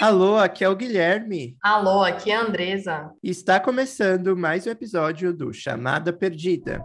Alô, aqui é o Guilherme. Alô, aqui é a Andresa. Está começando mais um episódio do Chamada Perdida.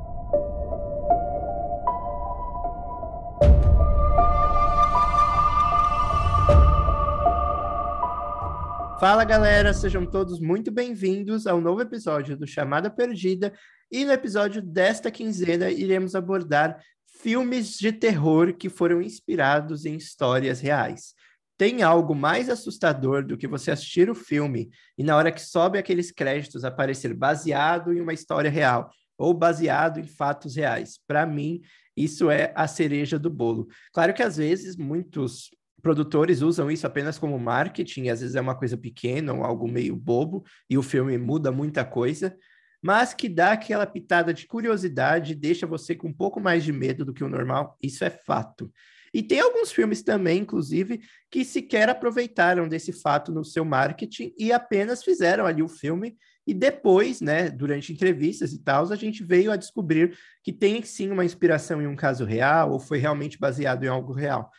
Fala galera, sejam todos muito bem-vindos ao novo episódio do Chamada Perdida. E no episódio desta quinzena iremos abordar filmes de terror que foram inspirados em histórias reais tem algo mais assustador do que você assistir o filme e na hora que sobe aqueles créditos aparecer baseado em uma história real ou baseado em fatos reais. Para mim, isso é a cereja do bolo. Claro que às vezes muitos produtores usam isso apenas como marketing, às vezes é uma coisa pequena ou algo meio bobo e o filme muda muita coisa, mas que dá aquela pitada de curiosidade, deixa você com um pouco mais de medo do que o normal, isso é fato. E tem alguns filmes também, inclusive, que sequer aproveitaram desse fato no seu marketing e apenas fizeram ali o filme. E depois, né, durante entrevistas e tal, a gente veio a descobrir que tem sim uma inspiração em um caso real ou foi realmente baseado em algo real.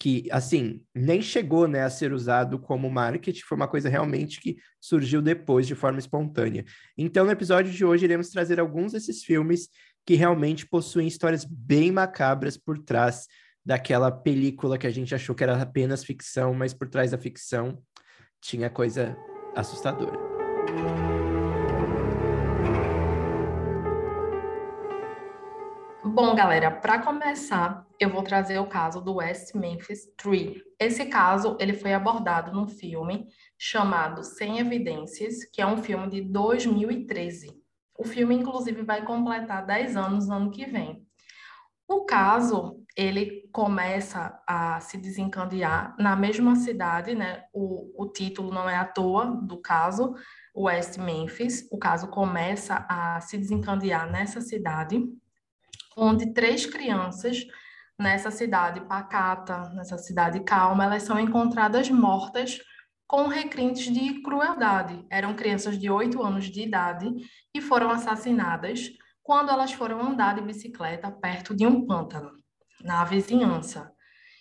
Que, assim, nem chegou né, a ser usado como marketing, foi uma coisa realmente que surgiu depois de forma espontânea. Então, no episódio de hoje, iremos trazer alguns desses filmes que realmente possuem histórias bem macabras por trás daquela película que a gente achou que era apenas ficção, mas por trás da ficção tinha coisa assustadora. Bom, galera, para começar, eu vou trazer o caso do West Memphis 3. Esse caso, ele foi abordado num filme chamado Sem Evidências, que é um filme de 2013. O filme, inclusive, vai completar 10 anos no ano que vem. O caso, ele começa a se desencadear na mesma cidade, né? O, o título não é à toa do caso, West Memphis. O caso começa a se desencadear nessa cidade, onde três crianças nessa cidade pacata, nessa cidade calma, elas são encontradas mortas com requintes de crueldade. Eram crianças de oito anos de idade e foram assassinadas quando elas foram andar de bicicleta perto de um pântano, na vizinhança.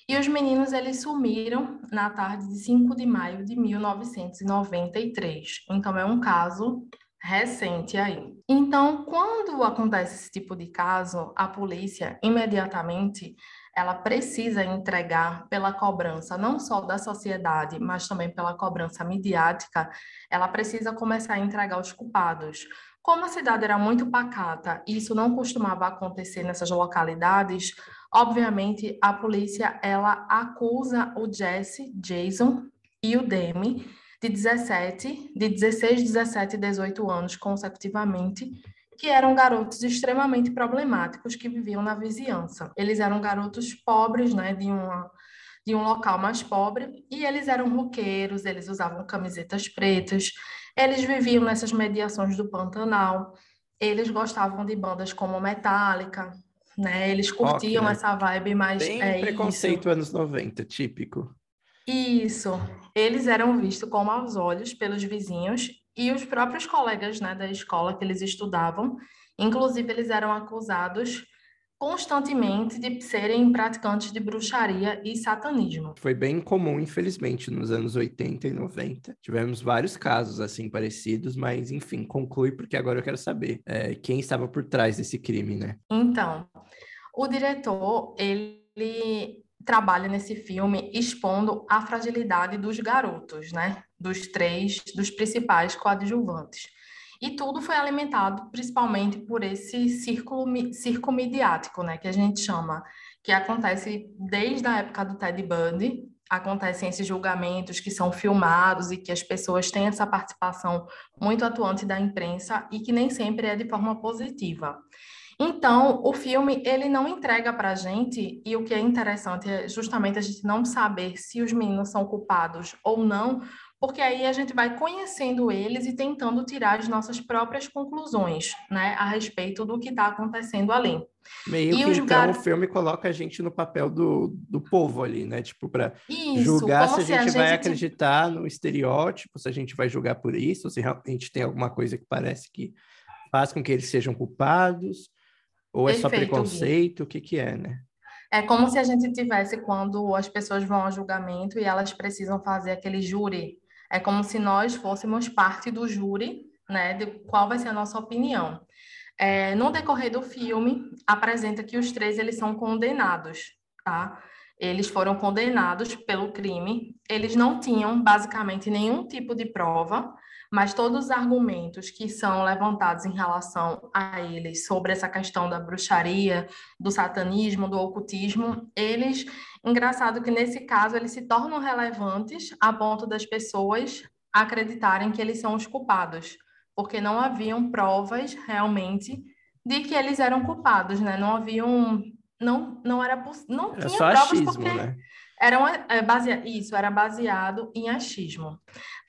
E os meninos eles sumiram na tarde de 5 de maio de 1993. Então é um caso recente aí. Então, quando acontece esse tipo de caso, a polícia imediatamente ela precisa entregar pela cobrança não só da sociedade, mas também pela cobrança midiática, ela precisa começar a entregar os culpados. Como a cidade era muito pacata e isso não costumava acontecer nessas localidades, obviamente a polícia ela acusa o Jesse, Jason e o Demi de 17, de 16, 17 e 18 anos consecutivamente, que eram garotos extremamente problemáticos que viviam na vizinhança. Eles eram garotos pobres, né, de uma de um local mais pobre, e eles eram roqueiros, eles usavam camisetas pretas, eles viviam nessas mediações do Pantanal, eles gostavam de bandas como Metallica, né? Eles curtiam né? essa vibe mais. Bem é, preconceito isso. anos 90, típico. Isso. Eles eram vistos como aos olhos pelos vizinhos e os próprios colegas né, da escola que eles estudavam. Inclusive, eles eram acusados constantemente de serem praticantes de bruxaria e satanismo. Foi bem comum, infelizmente, nos anos 80 e 90. Tivemos vários casos assim parecidos, mas enfim, conclui porque agora eu quero saber é, quem estava por trás desse crime, né? Então, o diretor, ele trabalha nesse filme expondo a fragilidade dos garotos, né? Dos três, dos principais coadjuvantes. E tudo foi alimentado principalmente por esse círculo, circo midiático, né, que a gente chama, que acontece desde a época do Ted Bundy, acontecem esses julgamentos que são filmados e que as pessoas têm essa participação muito atuante da imprensa e que nem sempre é de forma positiva. Então, o filme ele não entrega para a gente, e o que é interessante é justamente a gente não saber se os meninos são culpados ou não, porque aí a gente vai conhecendo eles e tentando tirar as nossas próprias conclusões, né, a respeito do que está acontecendo ali. Meio e que então gar... o filme coloca a gente no papel do, do povo ali, né? Tipo, para julgar se a gente, a gente vai acreditar no estereótipo, se a gente vai julgar por isso, se realmente tem alguma coisa que parece que faz com que eles sejam culpados, ou é Perfeito, só preconceito, Gui. o que que é, né? É como se a gente tivesse quando as pessoas vão ao julgamento e elas precisam fazer aquele júri. É como se nós fôssemos parte do júri, né, de qual vai ser a nossa opinião. É, no decorrer do filme, apresenta que os três eles são condenados, tá? Eles foram condenados pelo crime. Eles não tinham basicamente nenhum tipo de prova mas todos os argumentos que são levantados em relação a eles sobre essa questão da bruxaria, do satanismo, do ocultismo, eles, engraçado que nesse caso eles se tornam relevantes a ponto das pessoas acreditarem que eles são os culpados, porque não haviam provas realmente de que eles eram culpados, né? Não haviam não não era não era tinha provas achismo, porque né? É, basea, isso era baseado em achismo.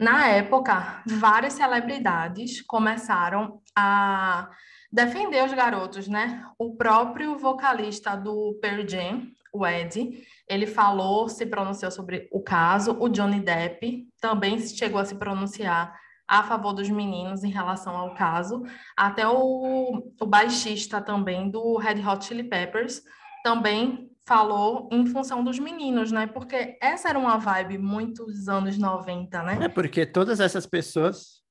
Na época, várias celebridades começaram a defender os garotos, né? O próprio vocalista do Pearl Jam, o Ed, ele falou, se pronunciou sobre o caso. O Johnny Depp também chegou a se pronunciar a favor dos meninos em relação ao caso. Até o, o baixista também do Red Hot Chili Peppers também falou em função dos meninos, né? Porque essa era uma vibe muito dos anos 90, né? É porque todas essas pessoas,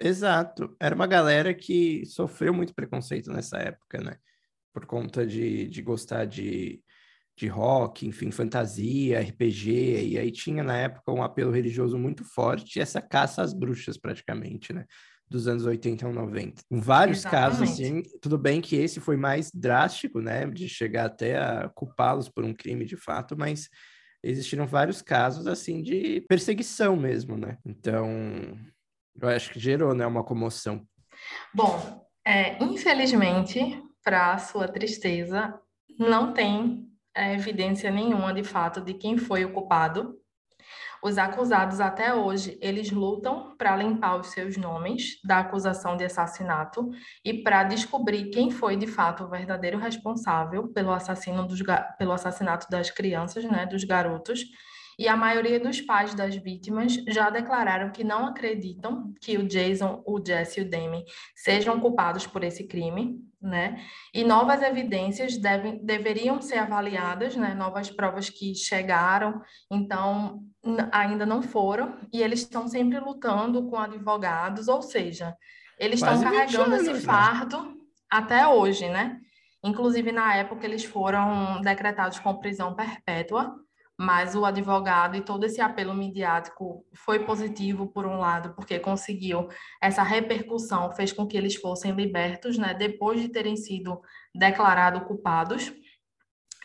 exato, era uma galera que sofreu muito preconceito nessa época, né? Por conta de, de gostar de, de rock, enfim, fantasia, RPG, e aí tinha na época um apelo religioso muito forte, e essa caça às bruxas praticamente, né? dos anos 80 ou 90. Em vários Exatamente. casos, assim, tudo bem que esse foi mais drástico, né, de chegar até a culpá-los por um crime de fato, mas existiram vários casos, assim, de perseguição mesmo, né? Então, eu acho que gerou, né, uma comoção. Bom, é, infelizmente, para sua tristeza, não tem é, evidência nenhuma de fato de quem foi o culpado os acusados até hoje, eles lutam para limpar os seus nomes da acusação de assassinato e para descobrir quem foi de fato o verdadeiro responsável pelo, assassino dos, pelo assassinato das crianças, né, dos garotos. E a maioria dos pais das vítimas já declararam que não acreditam que o Jason, o Jesse e o Demi sejam culpados por esse crime, né? E novas evidências devem, deveriam ser avaliadas, né? Novas provas que chegaram, então ainda não foram, e eles estão sempre lutando com advogados, ou seja, eles estão carregando anos, esse né? fardo né? até hoje, né? Inclusive, na época, eles foram decretados com prisão perpétua, mas o advogado e todo esse apelo midiático foi positivo por um lado, porque conseguiu essa repercussão, fez com que eles fossem libertos, né, depois de terem sido declarados culpados.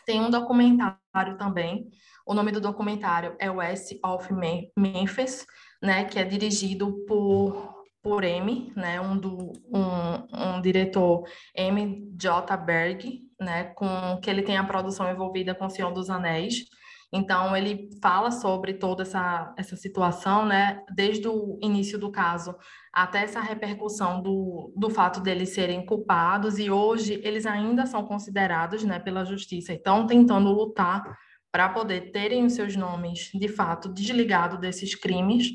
Tem um documentário também, o nome do documentário é West of Memphis, né, que é dirigido por por M, né, um, do, um, um diretor M. J. Berg, né, com que ele tem a produção envolvida com o Senhor dos Anéis, então, ele fala sobre toda essa, essa situação, né, desde o início do caso até essa repercussão do, do fato deles serem culpados, e hoje eles ainda são considerados né, pela justiça e estão tentando lutar para poder terem os seus nomes, de fato, desligados desses crimes,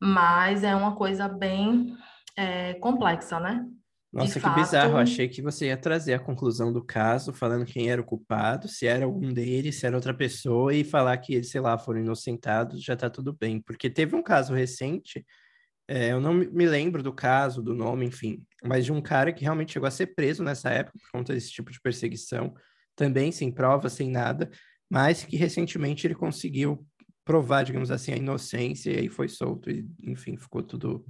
mas é uma coisa bem é, complexa, né? Nossa, que fato... bizarro. Eu achei que você ia trazer a conclusão do caso, falando quem era o culpado, se era algum deles, se era outra pessoa, e falar que eles, sei lá, foram inocentados, já tá tudo bem. Porque teve um caso recente, é, eu não me lembro do caso, do nome, enfim, mas de um cara que realmente chegou a ser preso nessa época por conta desse tipo de perseguição, também sem prova, sem nada, mas que recentemente ele conseguiu provar, digamos assim, a inocência e aí foi solto, e enfim, ficou tudo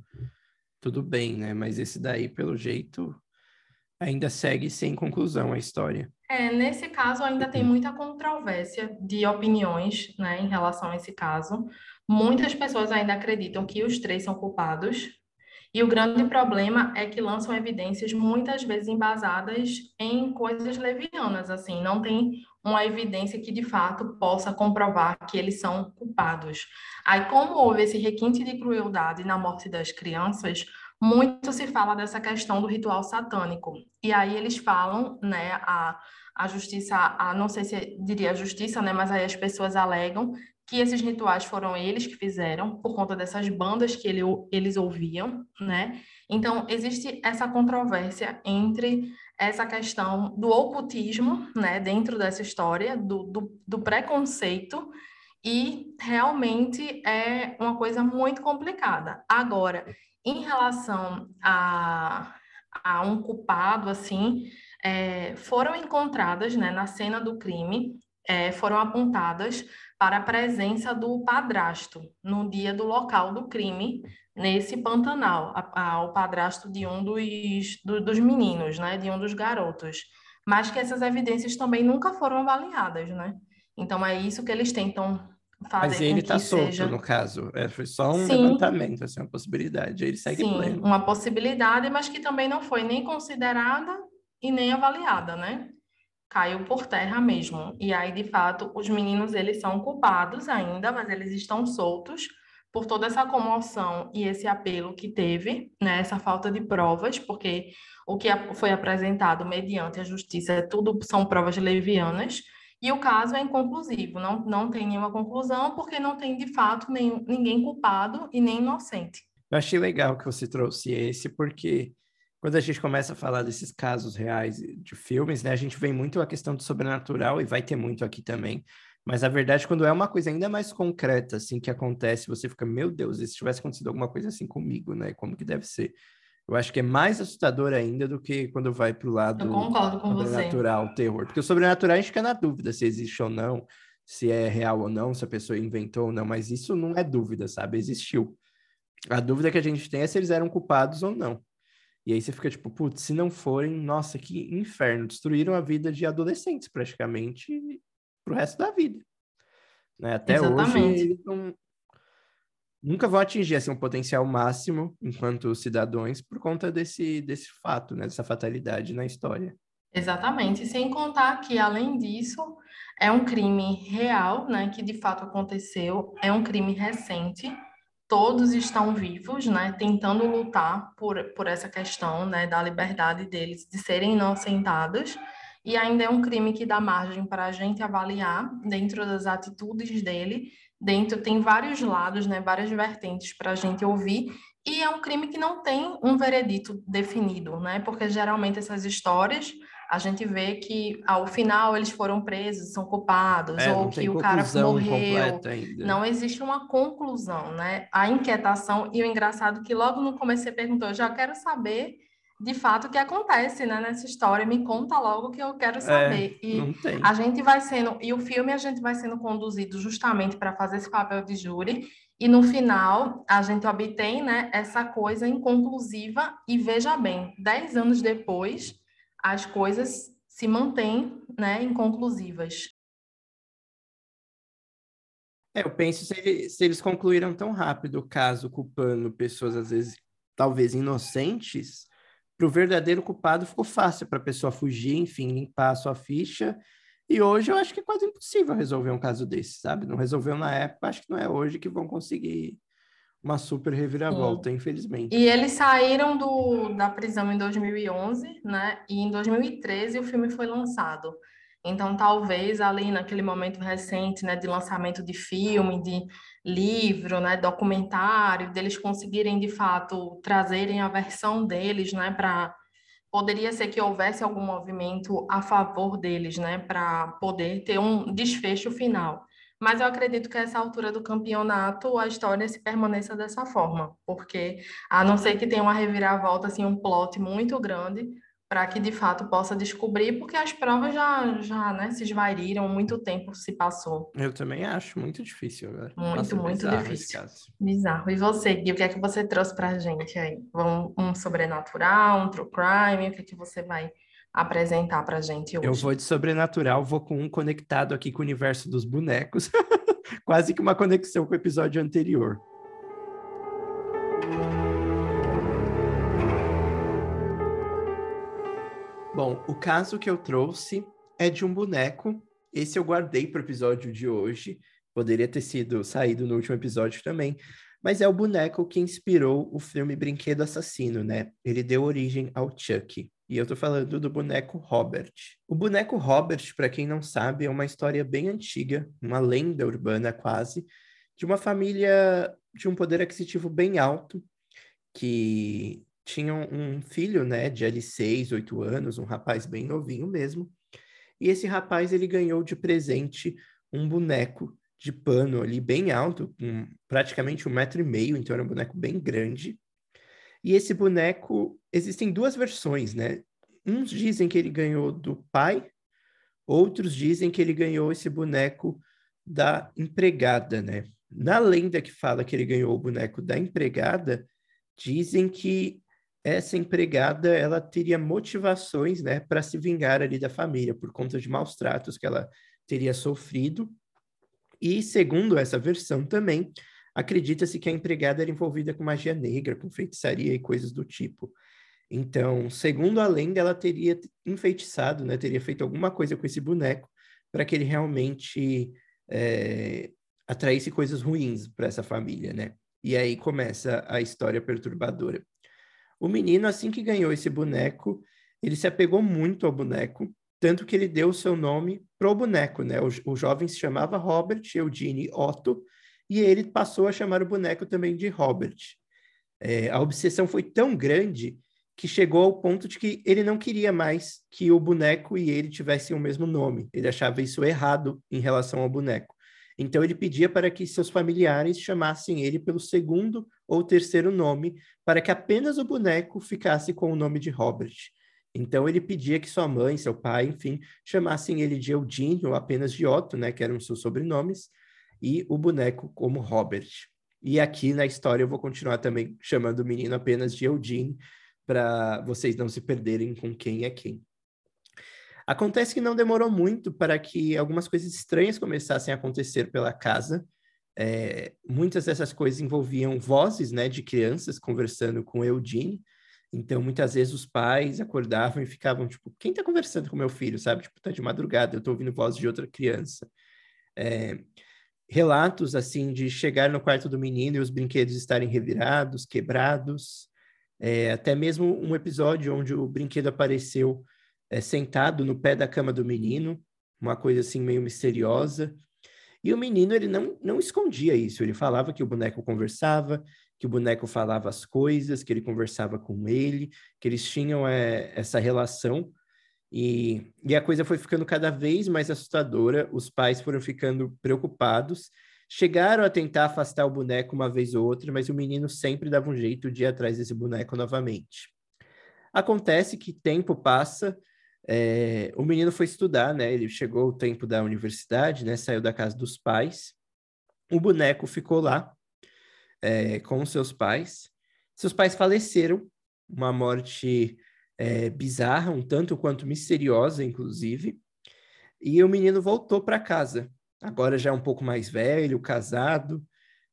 tudo bem, né? Mas esse daí, pelo jeito, ainda segue sem conclusão a história. É, nesse caso ainda tem muita controvérsia de opiniões, né, em relação a esse caso. Muitas pessoas ainda acreditam que os três são culpados. E o grande problema é que lançam evidências muitas vezes embasadas em coisas levianas, assim, não tem uma evidência que de fato possa comprovar que eles são culpados. Aí, como houve esse requinte de crueldade na morte das crianças, muito se fala dessa questão do ritual satânico. E aí eles falam, né, a, a justiça, a, não sei se diria a justiça, né, mas aí as pessoas alegam que esses rituais foram eles que fizeram por conta dessas bandas que ele, eles ouviam, né? Então existe essa controvérsia entre essa questão do ocultismo, né, dentro dessa história, do, do, do preconceito, e realmente é uma coisa muito complicada. Agora, em relação a, a um culpado, assim, é, foram encontradas, né, na cena do crime, é, foram apontadas para a presença do padrasto no dia do local do crime, nesse Pantanal, a, a, o padrasto de um dos, do, dos meninos, né, de um dos garotos. Mas que essas evidências também nunca foram avaliadas, né? Então é isso que eles tentam fazer Mas ele está solto, seja... no caso. É, foi só um Sim. levantamento, assim, uma possibilidade. Ele segue Sim, pleno. uma possibilidade, mas que também não foi nem considerada e nem avaliada, né? Caiu por terra mesmo. E aí, de fato, os meninos, eles são culpados ainda, mas eles estão soltos por toda essa comoção e esse apelo que teve, né, essa falta de provas, porque o que foi apresentado mediante a justiça tudo são provas levianas, e o caso é inconclusivo, não, não tem nenhuma conclusão, porque não tem de fato nem, ninguém culpado e nem inocente. Eu achei legal que você trouxe esse, porque quando a gente começa a falar desses casos reais de filmes, né, a gente vem muito a questão do sobrenatural, e vai ter muito aqui também, mas a verdade, quando é uma coisa ainda mais concreta, assim, que acontece, você fica, meu Deus, e se tivesse acontecido alguma coisa assim comigo, né? Como que deve ser? Eu acho que é mais assustador ainda do que quando vai para o lado sobrenatural, você. terror. Porque o sobrenatural a gente fica na dúvida se existe ou não, se é real ou não, se a pessoa inventou ou não, mas isso não é dúvida, sabe? Existiu. A dúvida que a gente tem é se eles eram culpados ou não. E aí você fica tipo, putz, se não forem, nossa, que inferno. Destruíram a vida de adolescentes praticamente para o resto da vida. Né? Até Exatamente. hoje, eles não, nunca vão atingir assim, um potencial máximo enquanto cidadãos por conta desse, desse fato, né? dessa fatalidade na história. Exatamente, sem contar que, além disso, é um crime real, né, que de fato aconteceu, é um crime recente, todos estão vivos, né, tentando lutar por, por essa questão, né, da liberdade deles de serem inocentados, e ainda é um crime que dá margem para a gente avaliar dentro das atitudes dele. Dentro tem vários lados, né, várias vertentes para a gente ouvir. E é um crime que não tem um veredito definido, né? Porque geralmente essas histórias a gente vê que ao final eles foram presos, são culpados, é, ou que o cara morreu. Não existe uma conclusão, né? A inquietação e o engraçado que logo no começo você perguntou, eu já quero saber de fato o que acontece né, nessa história. Me conta logo que eu quero saber. É, e a gente vai sendo, e o filme a gente vai sendo conduzido justamente para fazer esse papel de júri. E no final a gente obtém né, essa coisa inconclusiva, e veja bem, dez anos depois, as coisas se mantêm né, inconclusivas. É, eu penso se, se eles concluíram tão rápido o caso, culpando pessoas, às vezes, talvez inocentes, para o verdadeiro culpado ficou fácil para a pessoa fugir, enfim, limpar a sua ficha. E hoje eu acho que é quase impossível resolver um caso desse, sabe? Não resolveu na época, acho que não é hoje que vão conseguir uma super reviravolta, Sim. infelizmente. E eles saíram do, da prisão em 2011, né? E em 2013 o filme foi lançado. Então, talvez ali naquele momento recente, né, de lançamento de filme, de livro, né, documentário, deles conseguirem de fato trazerem a versão deles, né, para poderia ser que houvesse algum movimento a favor deles, né, para poder ter um desfecho final. Mas eu acredito que a essa altura do campeonato a história se permaneça dessa forma, porque a não ser que tenha uma reviravolta, assim, um plot muito grande, para que de fato possa descobrir, porque as provas já, já né, se esvaíram, muito tempo se passou. Eu também acho muito difícil agora. Muito, Nossa, muito difícil. Bizarro. E você, Gui, o que é que você trouxe para a gente aí? Um, um sobrenatural, um true crime, o que é que você vai apresentar para gente hoje? Eu vou de sobrenatural, vou com um conectado aqui com o universo dos bonecos, quase que uma conexão com o episódio anterior. Bom, o caso que eu trouxe é de um boneco. Esse eu guardei para o episódio de hoje. Poderia ter sido saído no último episódio também. Mas é o boneco que inspirou o filme Brinquedo Assassino, né? Ele deu origem ao Chuck. E eu tô falando do boneco Robert. O boneco Robert, para quem não sabe, é uma história bem antiga, uma lenda urbana quase, de uma família de um poder aquisitivo bem alto, que tinha um filho, né, de ali seis, oito anos, um rapaz bem novinho mesmo. E esse rapaz, ele ganhou de presente um boneco de pano ali bem alto, praticamente um metro e meio, então era um boneco bem grande. E esse boneco, existem duas versões, né? Uns dizem que ele ganhou do pai, outros dizem que ele ganhou esse boneco da empregada, né? Na lenda que fala que ele ganhou o boneco da empregada, dizem que essa empregada ela teria motivações, né, para se vingar ali da família por conta de maus tratos que ela teria sofrido. E segundo essa versão também, acredita-se que a empregada era envolvida com magia negra, com feitiçaria e coisas do tipo. Então, segundo a lenda, ela teria enfeitiçado, né, teria feito alguma coisa com esse boneco para que ele realmente é, atraísse coisas ruins para essa família, né? E aí começa a história perturbadora. O menino, assim que ganhou esse boneco, ele se apegou muito ao boneco, tanto que ele deu o seu nome pro boneco, né? O, o jovem se chamava Robert Eugene Otto, e ele passou a chamar o boneco também de Robert. É, a obsessão foi tão grande que chegou ao ponto de que ele não queria mais que o boneco e ele tivessem o mesmo nome. Ele achava isso errado em relação ao boneco. Então ele pedia para que seus familiares chamassem ele pelo segundo ou terceiro nome, para que apenas o boneco ficasse com o nome de Robert. Então ele pedia que sua mãe, seu pai, enfim, chamassem ele de Eugene ou apenas de Otto, né, que eram seus sobrenomes, e o boneco como Robert. E aqui na história eu vou continuar também chamando o menino apenas de Eugene, para vocês não se perderem com quem é quem. Acontece que não demorou muito para que algumas coisas estranhas começassem a acontecer pela casa. É, muitas dessas coisas envolviam vozes né, de crianças conversando com Eudine. Então, muitas vezes os pais acordavam e ficavam tipo: quem está conversando com meu filho? Sabe? Tipo, tá de madrugada, eu estou ouvindo voz de outra criança. É, relatos assim de chegar no quarto do menino e os brinquedos estarem revirados, quebrados. É, até mesmo um episódio onde o brinquedo apareceu é, sentado no pé da cama do menino, uma coisa assim meio misteriosa. E o menino, ele não, não escondia isso, ele falava que o boneco conversava, que o boneco falava as coisas, que ele conversava com ele, que eles tinham é, essa relação. E, e a coisa foi ficando cada vez mais assustadora, os pais foram ficando preocupados, chegaram a tentar afastar o boneco uma vez ou outra, mas o menino sempre dava um jeito de ir atrás desse boneco novamente. Acontece que tempo passa, é, o menino foi estudar, né? Ele chegou o tempo da universidade, né? Saiu da casa dos pais. O boneco ficou lá é, com seus pais. Seus pais faleceram, uma morte é, bizarra, um tanto quanto misteriosa, inclusive. E o menino voltou para casa, agora já um pouco mais velho, casado.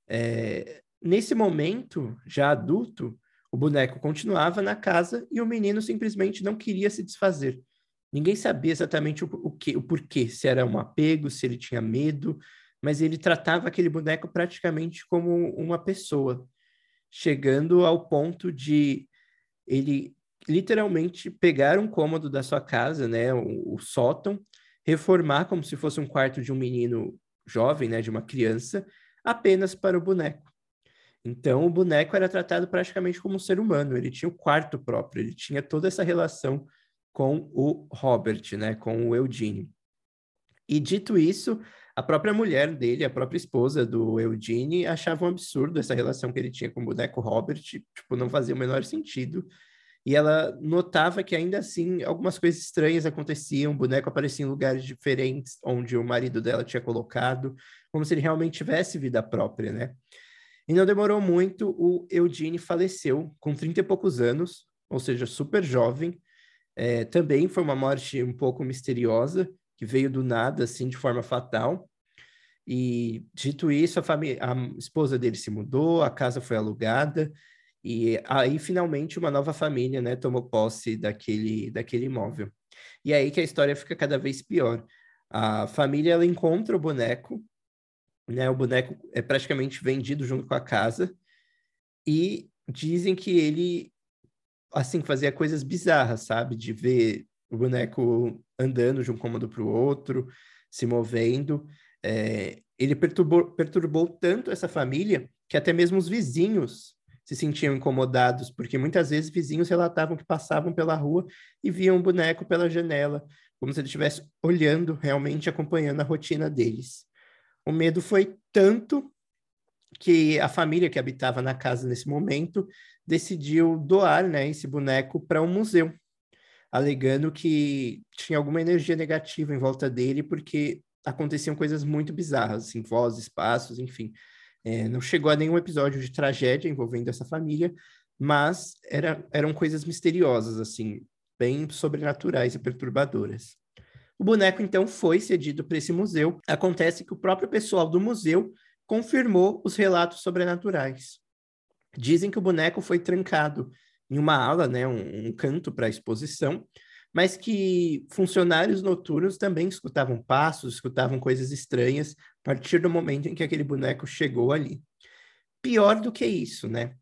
É, nesse momento, já adulto, o boneco continuava na casa e o menino simplesmente não queria se desfazer. Ninguém sabia exatamente o, o, que, o porquê, se era um apego, se ele tinha medo, mas ele tratava aquele boneco praticamente como uma pessoa, chegando ao ponto de ele literalmente pegar um cômodo da sua casa, né, o, o sótão, reformar como se fosse um quarto de um menino jovem, né, de uma criança, apenas para o boneco. Então, o boneco era tratado praticamente como um ser humano, ele tinha o quarto próprio, ele tinha toda essa relação com o Robert, né, com o Eugene. E dito isso, a própria mulher dele, a própria esposa do Eugene, achava um absurdo essa relação que ele tinha com o boneco Robert, tipo, não fazia o menor sentido. E ela notava que ainda assim algumas coisas estranhas aconteciam, o boneco aparecia em lugares diferentes onde o marido dela tinha colocado, como se ele realmente tivesse vida própria, né? E não demorou muito, o Eugene faleceu com 30 e poucos anos, ou seja, super jovem, é, também foi uma morte um pouco misteriosa, que veio do nada, assim, de forma fatal. E, dito isso, a, a esposa dele se mudou, a casa foi alugada, e aí, finalmente, uma nova família, né, tomou posse daquele, daquele imóvel. E aí que a história fica cada vez pior. A família, ela encontra o boneco, né, o boneco é praticamente vendido junto com a casa, e dizem que ele assim, fazia coisas bizarras, sabe? De ver o boneco andando de um cômodo para o outro, se movendo. É, ele perturbou, perturbou tanto essa família que até mesmo os vizinhos se sentiam incomodados, porque muitas vezes vizinhos relatavam que passavam pela rua e viam um boneco pela janela, como se ele estivesse olhando, realmente acompanhando a rotina deles. O medo foi tanto que a família que habitava na casa nesse momento decidiu doar né, esse boneco para um museu, alegando que tinha alguma energia negativa em volta dele, porque aconteciam coisas muito bizarras, assim, vozes, passos, enfim. É, não chegou a nenhum episódio de tragédia envolvendo essa família, mas era, eram coisas misteriosas, assim, bem sobrenaturais e perturbadoras. O boneco, então, foi cedido para esse museu. Acontece que o próprio pessoal do museu confirmou os relatos sobrenaturais. Dizem que o boneco foi trancado em uma ala, né, um, um canto para exposição, mas que funcionários noturnos também escutavam passos, escutavam coisas estranhas a partir do momento em que aquele boneco chegou ali. Pior do que isso, né?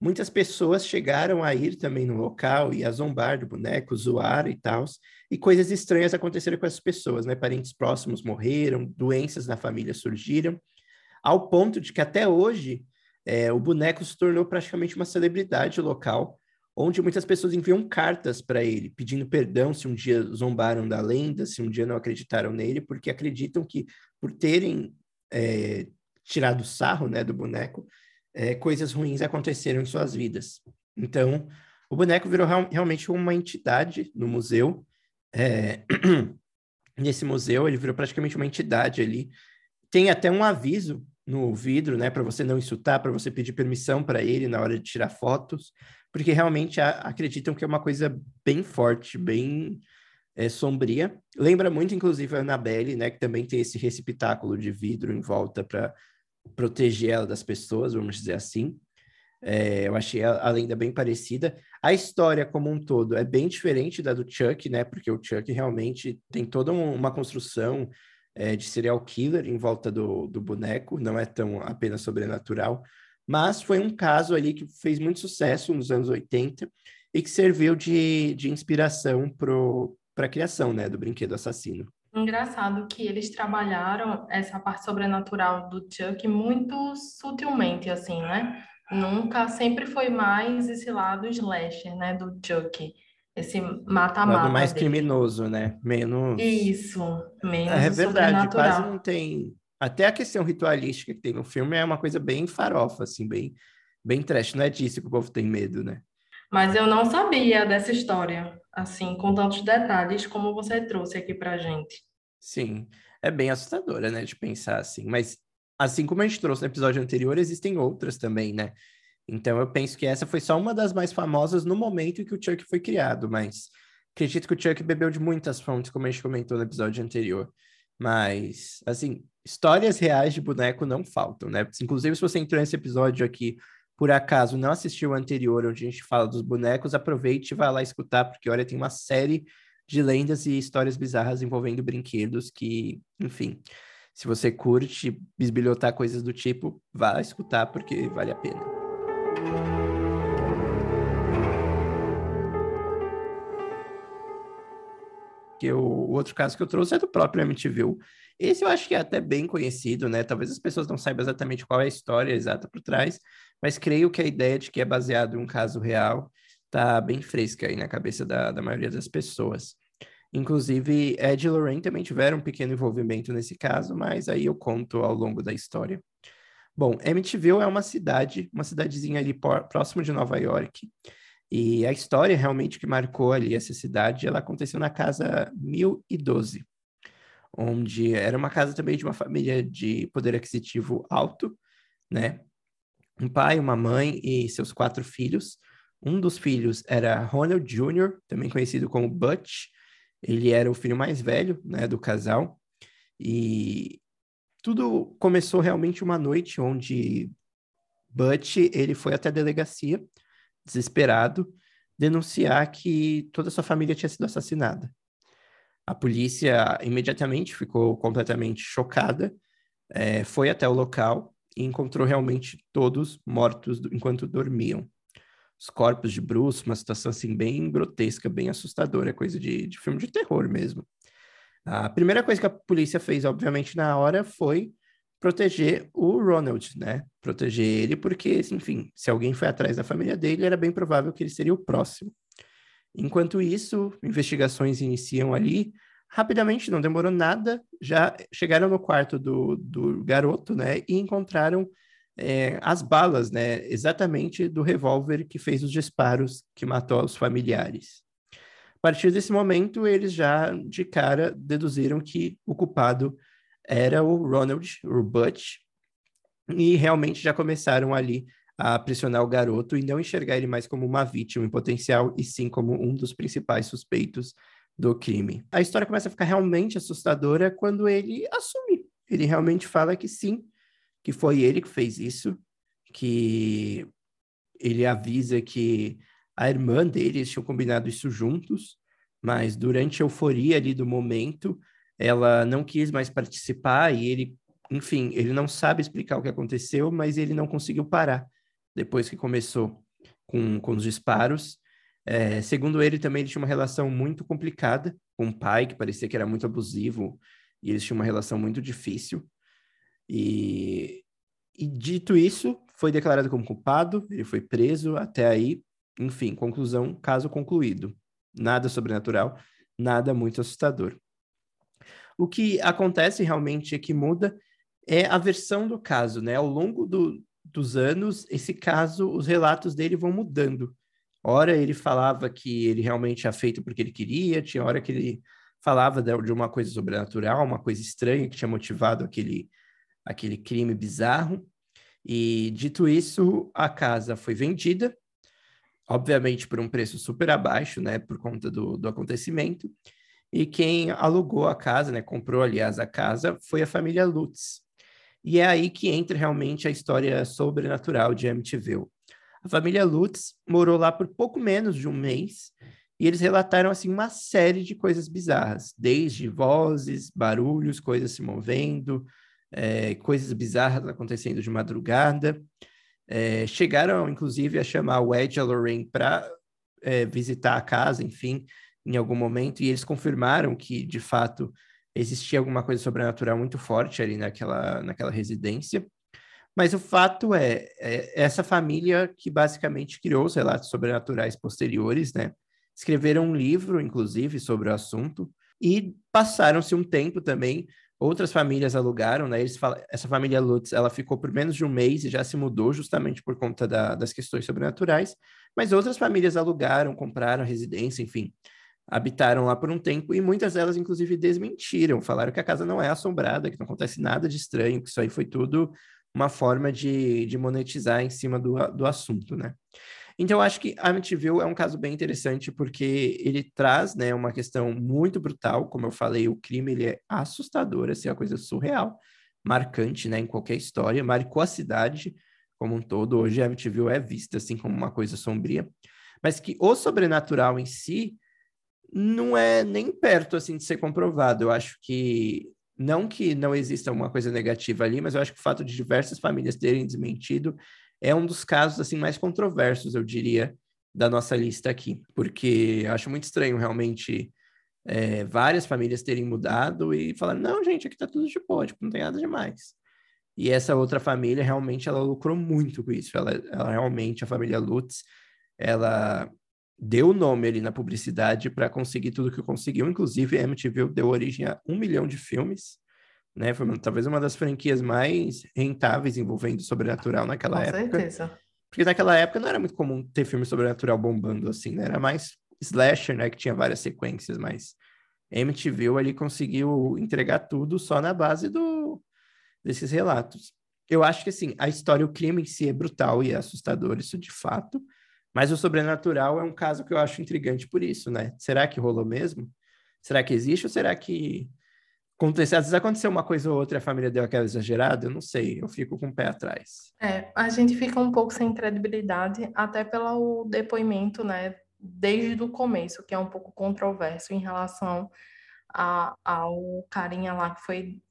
Muitas pessoas chegaram a ir também no local e a zombar do boneco, zoar e tal, e coisas estranhas aconteceram com essas pessoas, né? Parentes próximos morreram, doenças na família surgiram, ao ponto de que até hoje é, o boneco se tornou praticamente uma celebridade local, onde muitas pessoas enviam cartas para ele, pedindo perdão se um dia zombaram da lenda, se um dia não acreditaram nele, porque acreditam que por terem é, tirado sarro né, do boneco, é, coisas ruins aconteceram em suas vidas. Então, o boneco virou real, realmente uma entidade no museu. É, nesse museu, ele virou praticamente uma entidade ali. Tem até um aviso no vidro, né, para você não insultar, para você pedir permissão para ele na hora de tirar fotos, porque realmente a, acreditam que é uma coisa bem forte, bem é, sombria. Lembra muito, inclusive, a Annabelle, né, que também tem esse receptáculo de vidro em volta para proteger ela das pessoas, vamos dizer assim. É, eu achei a, a, lenda bem parecida. A história como um todo é bem diferente da do Chuck, né? Porque o Chuck realmente tem toda um, uma construção é, de serial killer em volta do, do boneco, não é tão apenas sobrenatural. Mas foi um caso ali que fez muito sucesso nos anos 80 e que serviu de, de inspiração para a criação né, do brinquedo assassino. Engraçado que eles trabalharam essa parte sobrenatural do Chuck muito sutilmente, assim, né? Nunca, sempre foi mais esse lado slasher, né, do Chuck. Esse mata-mata Lado mais dele. criminoso, né? Menos... Isso, menos É verdade, quase não tem... Até a questão ritualística que tem no filme é uma coisa bem farofa, assim, bem, bem trash. Não é disso que o povo tem medo, né? Mas eu não sabia dessa história, assim, com tantos detalhes como você trouxe aqui pra gente. Sim, é bem assustadora, né, de pensar assim. Mas, assim como a gente trouxe no episódio anterior, existem outras também, né? Então, eu penso que essa foi só uma das mais famosas no momento em que o Chuck foi criado, mas acredito que o Chuck bebeu de muitas fontes, como a gente comentou no episódio anterior. Mas, assim, histórias reais de boneco não faltam, né? Inclusive, se você entrou nesse episódio aqui por acaso não assistiu o anterior, onde a gente fala dos bonecos, aproveite e vá lá escutar, porque olha, tem uma série de lendas e histórias bizarras envolvendo brinquedos que, enfim, se você curte bisbilhotar coisas do tipo, vá escutar, porque vale a pena. Que o, o outro caso que eu trouxe é do próprio MTV. Esse eu acho que é até bem conhecido, né? Talvez as pessoas não saibam exatamente qual é a história exata por trás, mas creio que a ideia de que é baseado em um caso real está bem fresca aí na cabeça da, da maioria das pessoas. Inclusive, Ed e Lorraine também tiveram um pequeno envolvimento nesse caso, mas aí eu conto ao longo da história. Bom, Amityville é uma cidade, uma cidadezinha ali próximo de Nova York, e a história realmente que marcou ali essa cidade, ela aconteceu na casa 1012, onde era uma casa também de uma família de poder aquisitivo alto, né? um pai, uma mãe e seus quatro filhos. Um dos filhos era Ronald Jr., também conhecido como Butch. Ele era o filho mais velho, né, do casal. E tudo começou realmente uma noite onde Butch, ele foi até a delegacia, desesperado, denunciar que toda a sua família tinha sido assassinada. A polícia imediatamente ficou completamente chocada, é, foi até o local e encontrou realmente todos mortos enquanto dormiam. Os corpos de Bruce, uma situação assim bem grotesca, bem assustadora, coisa de, de filme de terror mesmo. A primeira coisa que a polícia fez, obviamente, na hora foi proteger o Ronald, né? Proteger ele, porque, enfim, se alguém foi atrás da família dele, era bem provável que ele seria o próximo. Enquanto isso, investigações iniciam ali. Rapidamente, não demorou nada, já chegaram no quarto do, do garoto, né? E encontraram é, as balas, né? Exatamente do revólver que fez os disparos que matou os familiares. A partir desse momento, eles já de cara deduziram que o culpado era o Ronald, o Butch, e realmente já começaram ali a pressionar o garoto e não enxergar ele mais como uma vítima em potencial, e sim como um dos principais suspeitos do crime. A história começa a ficar realmente assustadora quando ele assume. Ele realmente fala que sim, que foi ele que fez isso, que ele avisa que a irmã deles tinham combinado isso juntos, mas durante a euforia ali do momento, ela não quis mais participar e ele, enfim, ele não sabe explicar o que aconteceu, mas ele não conseguiu parar depois que começou com, com os disparos. É, segundo ele, também ele tinha uma relação muito complicada com o pai, que parecia que era muito abusivo, e eles tinham uma relação muito difícil. E, e dito isso, foi declarado como culpado, ele foi preso até aí enfim, conclusão, caso concluído. Nada sobrenatural, nada muito assustador. O que acontece realmente é que muda é a versão do caso, né? Ao longo do, dos anos, esse caso, os relatos dele vão mudando. Ora ele falava que ele realmente tinha feito porque ele queria, tinha hora que ele falava de uma coisa sobrenatural, uma coisa estranha que tinha motivado aquele, aquele crime bizarro. E dito isso, a casa foi vendida obviamente por um preço super abaixo, né, por conta do, do acontecimento. E quem alugou a casa, né, comprou, aliás, a casa, foi a família Lutz. E é aí que entra realmente a história sobrenatural de Amityville. A família Lutz morou lá por pouco menos de um mês e eles relataram assim uma série de coisas bizarras, desde vozes, barulhos, coisas se movendo, é, coisas bizarras acontecendo de madrugada. É, chegaram, inclusive, a chamar o Ed e a Lorraine para é, visitar a casa, enfim, em algum momento, e eles confirmaram que, de fato, existia alguma coisa sobrenatural muito forte ali naquela, naquela residência. Mas o fato é, é essa família que basicamente criou os relatos sobrenaturais posteriores, né? Escreveram um livro, inclusive, sobre o assunto, e passaram-se um tempo também outras famílias alugaram, né? Eles falam, essa família Lutz, ela ficou por menos de um mês e já se mudou justamente por conta da, das questões sobrenaturais, mas outras famílias alugaram, compraram residência, enfim, habitaram lá por um tempo e muitas delas, inclusive, desmentiram, falaram que a casa não é assombrada, que não acontece nada de estranho, que isso aí foi tudo uma forma de, de monetizar em cima do, do assunto, né? Então, eu acho que Amityville é um caso bem interessante porque ele traz, né, uma questão muito brutal, como eu falei, o crime ele é assustador, assim, é uma coisa surreal, marcante, né, em qualquer história, marcou a cidade como um todo. Hoje Amityville é vista assim como uma coisa sombria, mas que o sobrenatural em si não é nem perto assim de ser comprovado. Eu acho que não que não exista uma coisa negativa ali, mas eu acho que o fato de diversas famílias terem desmentido é um dos casos assim mais controversos, eu diria, da nossa lista aqui, porque acho muito estranho realmente é, várias famílias terem mudado e falar não, gente, aqui tá tudo de boa, tipo, não tem nada demais. E essa outra família realmente ela lucrou muito com isso. Ela, ela realmente, a família Lutz, ela deu o nome ali na publicidade para conseguir tudo que conseguiu. Inclusive, a MTV deu origem a um milhão de filmes né? Foi talvez uma das franquias mais rentáveis envolvendo sobrenatural naquela Com época. Com certeza. Porque naquela época não era muito comum ter filme sobrenatural bombando assim, né? Era mais slasher, né? Que tinha várias sequências, mas MTV ali conseguiu entregar tudo só na base do desses relatos. Eu acho que assim, a história, o crime em si é brutal e é assustador, isso de fato. Mas o sobrenatural é um caso que eu acho intrigante por isso, né? Será que rolou mesmo? Será que existe ou será que acontecer, às vezes aconteceu uma coisa ou outra e a família deu aquela exagerada, eu não sei, eu fico com o pé atrás. É, a gente fica um pouco sem credibilidade, até pelo depoimento, né, desde o começo, que é um pouco controverso em relação a, ao carinha lá que foi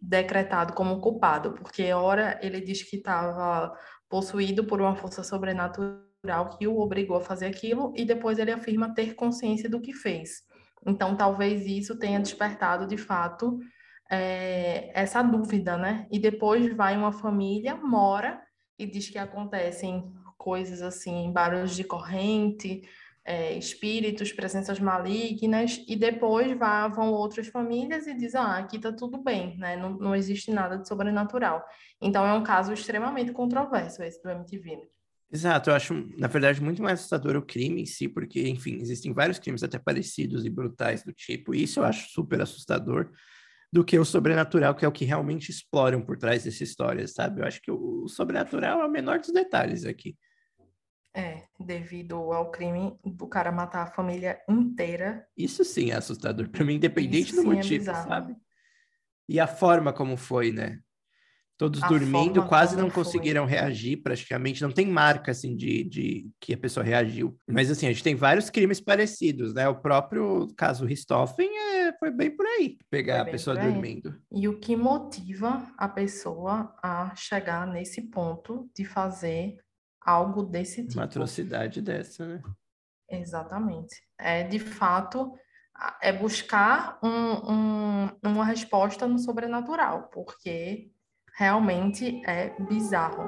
decretado como culpado, porque ora ele diz que estava possuído por uma força sobrenatural que o obrigou a fazer aquilo, e depois ele afirma ter consciência do que fez. Então, talvez isso tenha despertado, de fato, é, essa dúvida, né? E depois vai uma família, mora e diz que acontecem coisas assim, barulhos de corrente, é, espíritos, presenças malignas, e depois vá, vão outras famílias e dizem, ah, aqui tá tudo bem, né? Não, não existe nada de sobrenatural. Então é um caso extremamente controverso esse do MTV. Exato, eu acho, na verdade, muito mais assustador o crime em si, porque, enfim, existem vários crimes até parecidos e brutais do tipo, e isso eu acho super assustador, do que o sobrenatural, que é o que realmente exploram por trás dessa história, sabe? Eu acho que o sobrenatural é o menor dos detalhes aqui. É, devido ao crime do cara matar a família inteira. Isso sim é assustador para mim, independente do é motivo, é sabe? E a forma como foi, né? Todos a dormindo, quase não conseguiram foi. reagir, praticamente. Não tem marca, assim, de, de que a pessoa reagiu. Mas, assim, a gente tem vários crimes parecidos, né? O próprio caso Ristoffen é, foi bem por aí, pegar a pessoa dormindo. E o que motiva a pessoa a chegar nesse ponto de fazer algo desse tipo. Uma atrocidade dessa, né? Exatamente. É, de fato, é buscar um, um, uma resposta no sobrenatural, porque realmente é bizarro.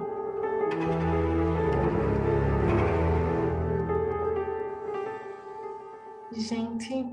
Gente,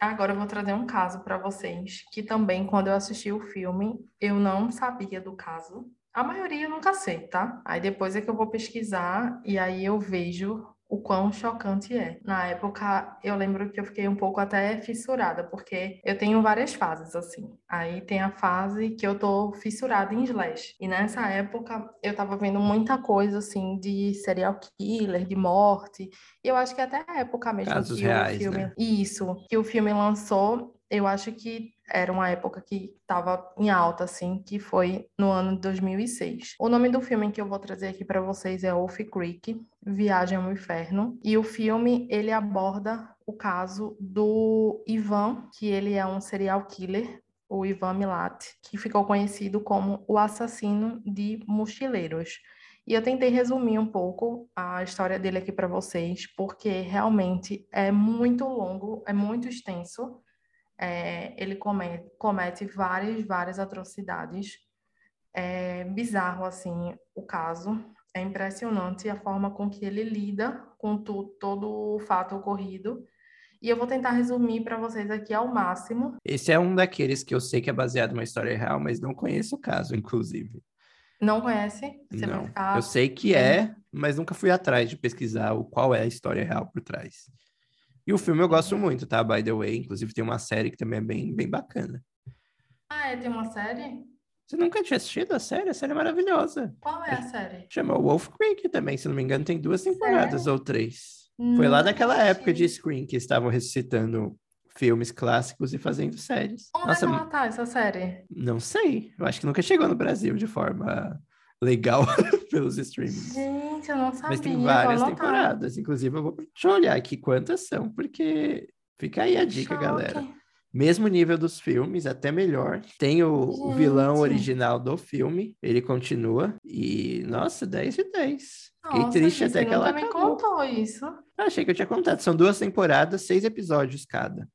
agora eu vou trazer um caso para vocês, que também, quando eu assisti o filme, eu não sabia do caso. A maioria eu nunca sei, tá? Aí depois é que eu vou pesquisar e aí eu vejo o quão chocante é. Na época, eu lembro que eu fiquei um pouco até fissurada, porque eu tenho várias fases, assim. Aí tem a fase que eu tô fissurada em slash. E nessa época, eu tava vendo muita coisa, assim, de serial killer, de morte. E eu acho que até a época mesmo Casos que reais, o filme... Né? Isso, que o filme lançou, eu acho que era uma época que estava em alta, assim, que foi no ano de 2006. O nome do filme que eu vou trazer aqui para vocês é Wolf Creek, Viagem ao Inferno. E o filme, ele aborda o caso do Ivan, que ele é um serial killer, o Ivan Milat, que ficou conhecido como o assassino de mochileiros. E eu tentei resumir um pouco a história dele aqui para vocês, porque realmente é muito longo, é muito extenso é, ele comete, comete várias, várias atrocidades. É bizarro, assim, o caso. É impressionante a forma com que ele lida com tu, todo o fato ocorrido. E eu vou tentar resumir para vocês aqui ao máximo. Esse é um daqueles que eu sei que é baseado numa história real, mas não conheço o caso, inclusive. Não conhece? Você não. Ficar... Eu sei que é, mas nunca fui atrás de pesquisar o qual é a história real por trás. E o filme eu gosto muito, tá? By the way. Inclusive tem uma série que também é bem, bem bacana. Ah, é? Tem uma série? Você nunca tinha assistido a série? A série é maravilhosa. Qual é a série? Chama Wolf Creek também, se não me engano, tem duas temporadas ou três. Foi lá daquela época de Screen que estavam ressuscitando filmes clássicos e fazendo séries. Onde Nossa, é que ela tá, essa série? Não sei. Eu acho que nunca chegou no Brasil de forma legal pelos streamings. Gente, eu não sabia. Mas tem várias temporadas. Inclusive, eu vou deixa eu olhar aqui quantas são, porque fica aí a dica, Choque. galera. Mesmo nível dos filmes, até melhor. Tem o, o, vilão original do filme, ele continua. E, nossa, 10 de 10. Fiquei nossa, triste até que ela acabou. me contou isso. Achei que eu tinha contado. São duas temporadas, seis episódios cada.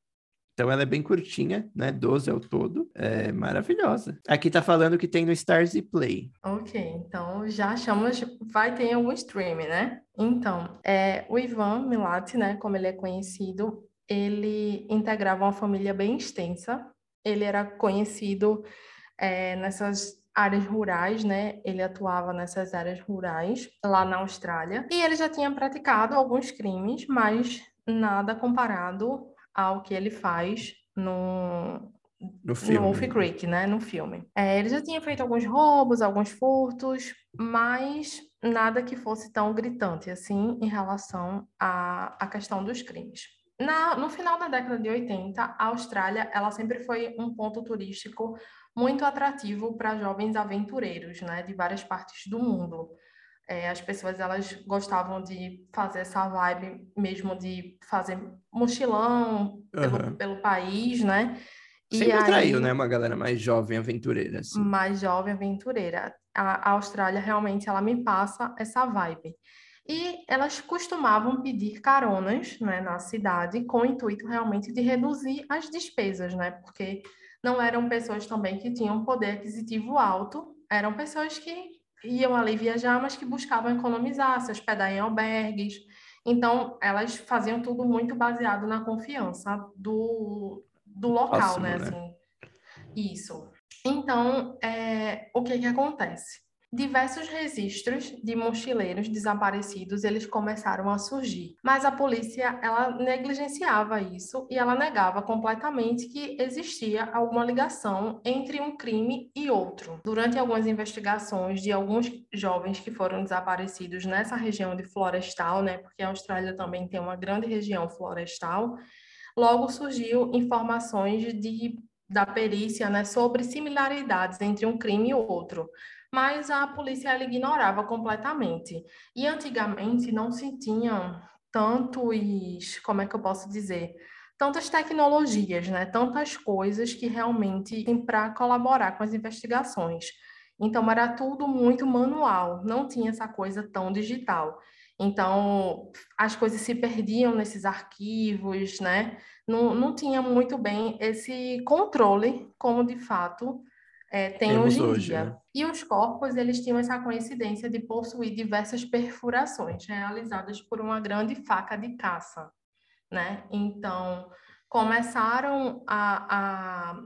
Então ela é bem curtinha, né? 12 ao todo. É maravilhosa. Aqui tá falando que tem no Stars e Play. Ok, então já achamos, vai ter algum stream, né? Então, é, o Ivan Milati, né, como ele é conhecido, ele integrava uma família bem extensa. Ele era conhecido é, nessas áreas rurais, né? Ele atuava nessas áreas rurais lá na Austrália. E ele já tinha praticado alguns crimes, mas nada comparado ao que ele faz no, no, filme. no Wolf Creek, né? No filme. É, ele já tinha feito alguns roubos, alguns furtos, mas nada que fosse tão gritante assim em relação à, à questão dos crimes. Na, no final da década de 80, a Austrália ela sempre foi um ponto turístico muito atrativo para jovens aventureiros, né, de várias partes do mundo. É, as pessoas elas gostavam de fazer essa vibe mesmo de fazer mochilão pelo, uhum. pelo país, né? Sempre e atraiu, aí, né? Uma galera mais jovem aventureira. Assim. Mais jovem aventureira. A, a Austrália realmente ela me passa essa vibe. E elas costumavam pedir caronas né, na cidade com o intuito realmente de reduzir as despesas, né? Porque não eram pessoas também que tinham poder aquisitivo alto, eram pessoas que iam ali viajar, mas que buscavam economizar, se hospedar em albergues. Então, elas faziam tudo muito baseado na confiança do, do local, né? né? Assim, isso. Então, é, o que que acontece? Diversos registros de mochileiros desaparecidos, eles começaram a surgir, mas a polícia, ela negligenciava isso e ela negava completamente que existia alguma ligação entre um crime e outro. Durante algumas investigações de alguns jovens que foram desaparecidos nessa região de florestal, né, porque a Austrália também tem uma grande região florestal, logo surgiu informações de da perícia, né, sobre similaridades entre um crime e outro mas a polícia ela ignorava completamente. E antigamente não se tinham tantos, como é que eu posso dizer, tantas tecnologias, né? Tantas coisas que realmente tem para colaborar com as investigações. Então era tudo muito manual, não tinha essa coisa tão digital. Então as coisas se perdiam nesses arquivos, né? Não, não tinha muito bem esse controle como de fato é, tem hoje em hoje, dia. Né? E os corpos, eles tinham essa coincidência de possuir diversas perfurações realizadas por uma grande faca de caça, né? Então, começaram a, a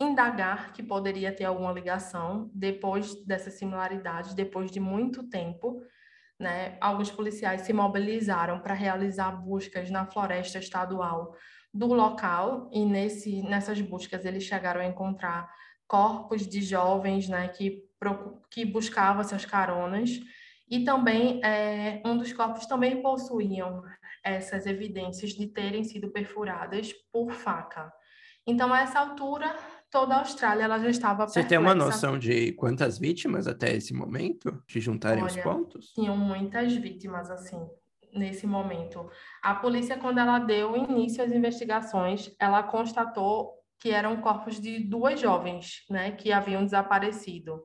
indagar que poderia ter alguma ligação depois dessas similaridades, depois de muito tempo, né? Alguns policiais se mobilizaram para realizar buscas na floresta estadual do local e nesse, nessas buscas eles chegaram a encontrar corpos de jovens né, que, que buscavam seus caronas, e também é, um dos corpos também possuíam essas evidências de terem sido perfuradas por faca. Então, a essa altura, toda a Austrália ela já estava Você tem uma noção de quantas vítimas até esse momento, de juntarem Olha, os pontos? Tinham muitas vítimas, assim, nesse momento. A polícia, quando ela deu início às investigações, ela constatou que eram corpos de duas jovens, né, que haviam desaparecido.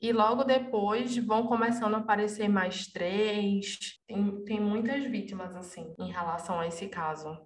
E logo depois vão começando a aparecer mais três. Tem, tem muitas vítimas, assim, em relação a esse caso.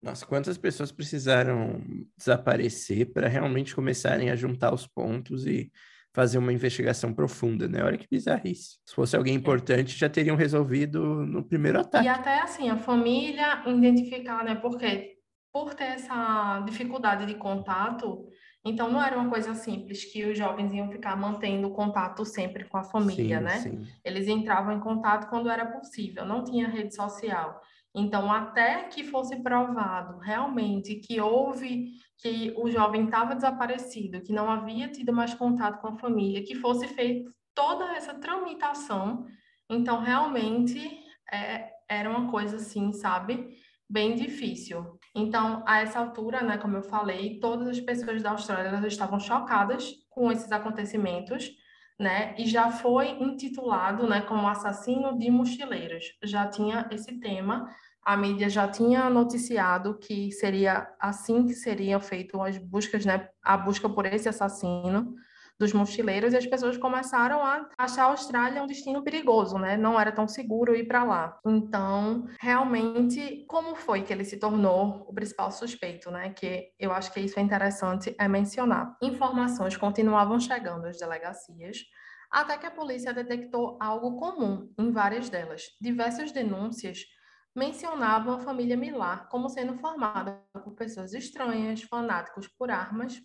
Nossa, quantas pessoas precisaram desaparecer para realmente começarem a juntar os pontos e fazer uma investigação profunda, né? Olha que bizarrice. Se fosse alguém é. importante, já teriam resolvido no primeiro ataque. E até assim, a família identificar, né? Porque por ter essa dificuldade de contato, então não era uma coisa simples que os jovens iam ficar mantendo contato sempre com a família, sim, né? Sim. Eles entravam em contato quando era possível, não tinha rede social. Então, até que fosse provado realmente que houve, que o jovem estava desaparecido, que não havia tido mais contato com a família, que fosse feita toda essa tramitação, então realmente é, era uma coisa assim, sabe? Bem difícil. Então, a essa altura, né, como eu falei, todas as pessoas da Austrália estavam chocadas com esses acontecimentos, né, e já foi intitulado, né, como assassino de mochileiros. Já tinha esse tema, a mídia já tinha noticiado que seria assim que seriam feitas as buscas, né, a busca por esse assassino dos mochileiros e as pessoas começaram a achar a Austrália um destino perigoso, né? Não era tão seguro ir para lá. Então, realmente, como foi que ele se tornou o principal suspeito, né? Que eu acho que isso é interessante é mencionar. Informações continuavam chegando às delegacias até que a polícia detectou algo comum em várias delas. Diversas denúncias mencionavam a família Milar como sendo formada por pessoas estranhas, fanáticos por armas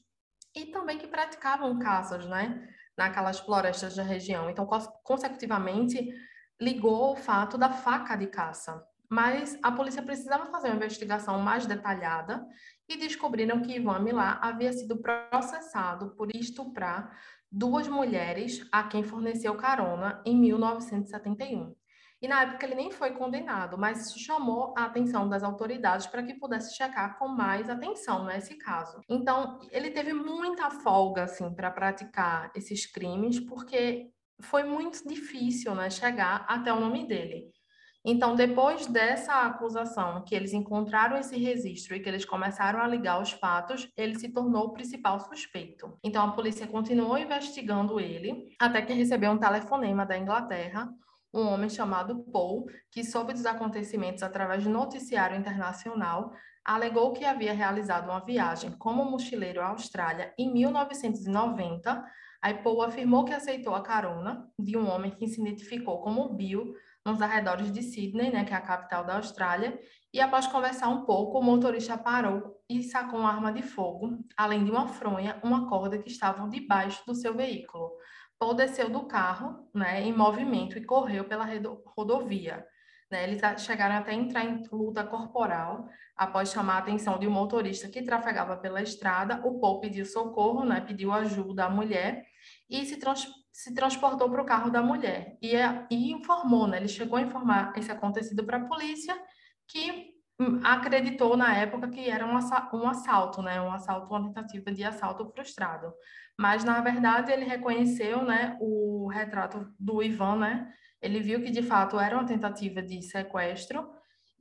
e também que praticavam caças, né, naquelas florestas da região. Então, consecutivamente, ligou o fato da faca de caça. Mas a polícia precisava fazer uma investigação mais detalhada e descobriram que Ivan Milá havia sido processado por estuprar duas mulheres a quem forneceu carona em 1971. E na época ele nem foi condenado, mas chamou a atenção das autoridades para que pudesse checar com mais atenção nesse caso. Então, ele teve muita folga assim para praticar esses crimes, porque foi muito difícil, né, chegar até o nome dele. Então, depois dessa acusação, que eles encontraram esse registro e que eles começaram a ligar os fatos, ele se tornou o principal suspeito. Então, a polícia continuou investigando ele até que recebeu um telefonema da Inglaterra um homem chamado Paul, que soube dos acontecimentos através de noticiário internacional, alegou que havia realizado uma viagem como mochileiro à Austrália em 1990. Aí Paul afirmou que aceitou a carona de um homem que se identificou como Bill nos arredores de Sydney, né, que é a capital da Austrália, e após conversar um pouco, o motorista parou e sacou uma arma de fogo, além de uma fronha, uma corda que estavam debaixo do seu veículo. Paul desceu do carro, né, em movimento e correu pela rodovia. Né? Eles chegaram até a entrar em luta corporal após chamar a atenção de um motorista que trafegava pela estrada. O Paul pediu socorro, né? pediu ajuda à mulher e se, trans se transportou para o carro da mulher. E, e informou, né? ele chegou a informar esse acontecido para a polícia, que hum, acreditou na época que era um assalto, né? um assalto, uma tentativa de assalto frustrado. Mas, na verdade, ele reconheceu né, o retrato do Ivan, né? Ele viu que de fato era uma tentativa de sequestro.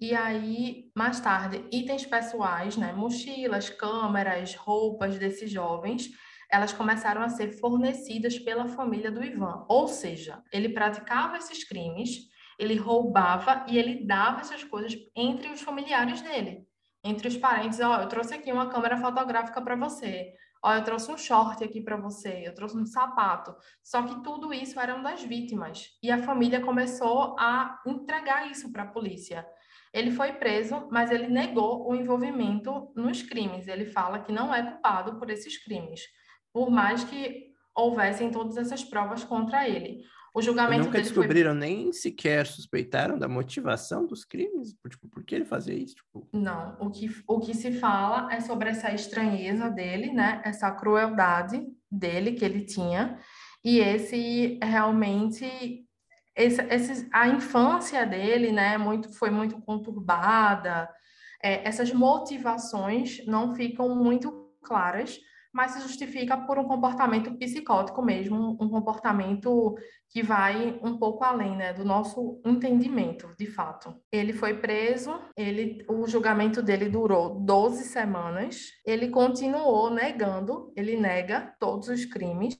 E aí, mais tarde, itens pessoais, né, mochilas, câmeras, roupas desses jovens, elas começaram a ser fornecidas pela família do Ivan. Ou seja, ele praticava esses crimes, ele roubava e ele dava essas coisas entre os familiares dele, entre os parentes. Ó, oh, eu trouxe aqui uma câmera fotográfica para você. Ó, eu trouxe um short aqui para você, eu trouxe um sapato. Só que tudo isso eram das vítimas. E a família começou a entregar isso para a polícia. Ele foi preso, mas ele negou o envolvimento nos crimes. Ele fala que não é culpado por esses crimes, por mais que houvessem todas essas provas contra ele. O julgamento e nunca descobriram, foi... nem sequer suspeitaram da motivação dos crimes? Tipo, por que ele fazia isso? Tipo... Não, o que, o que se fala é sobre essa estranheza dele, né? Essa crueldade dele que ele tinha. E esse realmente esse, esse, a infância dele, né, muito, foi muito conturbada. É, essas motivações não ficam muito claras, mas se justifica por um comportamento psicótico mesmo, um comportamento que vai um pouco além né, do nosso entendimento, de fato. Ele foi preso, ele, o julgamento dele durou 12 semanas, ele continuou negando, ele nega todos os crimes,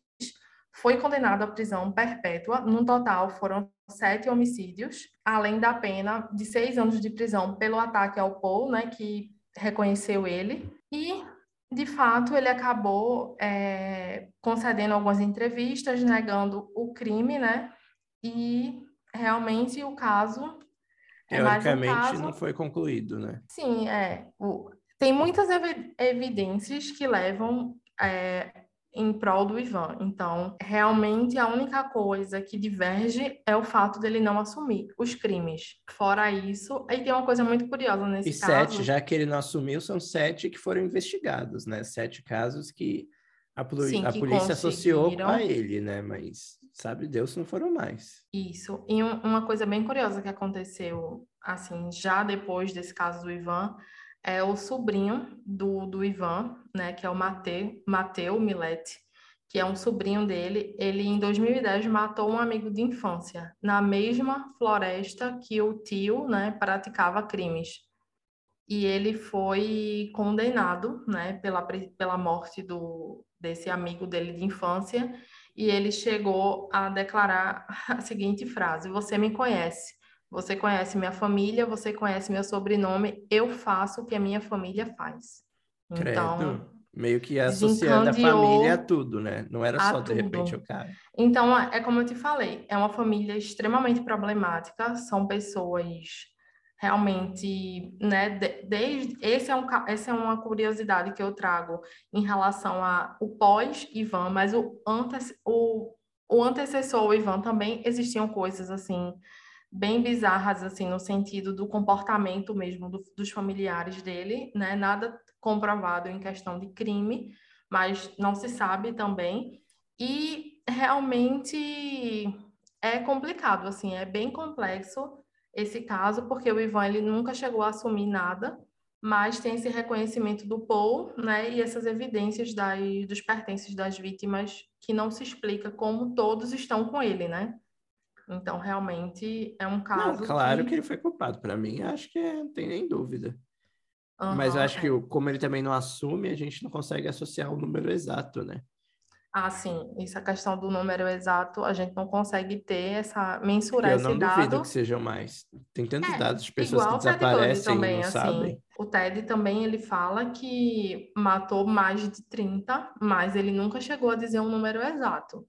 foi condenado à prisão perpétua, no total foram sete homicídios, além da pena de seis anos de prisão pelo ataque ao Paul, né, que reconheceu ele, e de fato, ele acabou é, concedendo algumas entrevistas, negando o crime, né? E realmente o caso. É Teoricamente, um caso... não foi concluído, né? Sim, é. O... Tem muitas ev evidências que levam é, em prol do Ivan. Então, realmente a única coisa que diverge é o fato dele não assumir os crimes. Fora isso, aí tem uma coisa muito curiosa nesse e caso. E sete, já que ele não assumiu, são sete que foram investigados, né? Sete casos que a, Sim, a que polícia associou a ele, né? Mas sabe Deus se não foram mais. Isso. E um, uma coisa bem curiosa que aconteceu, assim, já depois desse caso do Ivan, é o sobrinho do, do Ivan, né, que é o Mateu, Mateu Milete, que é um sobrinho dele. Ele, em 2010, matou um amigo de infância, na mesma floresta que o tio né, praticava crimes. E ele foi condenado né, pela, pela morte do, desse amigo dele de infância, e ele chegou a declarar a seguinte frase: Você me conhece você conhece minha família, você conhece meu sobrenome, eu faço o que a minha família faz. Então, Credo. meio que associando a família a tudo, né? Não era só de repente o cara. Então, é como eu te falei, é uma família extremamente problemática, são pessoas realmente, né, desde esse é um essa é uma curiosidade que eu trago em relação a o pós Ivan, mas o antes o o antecessor Ivan também existiam coisas assim bem bizarras, assim, no sentido do comportamento mesmo do, dos familiares dele, né? Nada comprovado em questão de crime, mas não se sabe também. E realmente é complicado, assim, é bem complexo esse caso, porque o Ivan ele nunca chegou a assumir nada, mas tem esse reconhecimento do Paul, né, e essas evidências das, dos pertences das vítimas que não se explica como todos estão com ele, né? Então, realmente é um caso. Não, claro que... que ele foi culpado. Para mim, acho que é, não tem nem dúvida. Uhum, Mas eu acho é. que, como ele também não assume, a gente não consegue associar o número exato, né? Ah, sim. Essa questão do número exato, a gente não consegue ter essa mensurar esse dado. Eu não duvido que sejam mais. Tem tantos é, dados de pessoas que desaparecem também, e não assim, sabem. O Ted também ele fala que matou mais de 30, mas ele nunca chegou a dizer um número exato.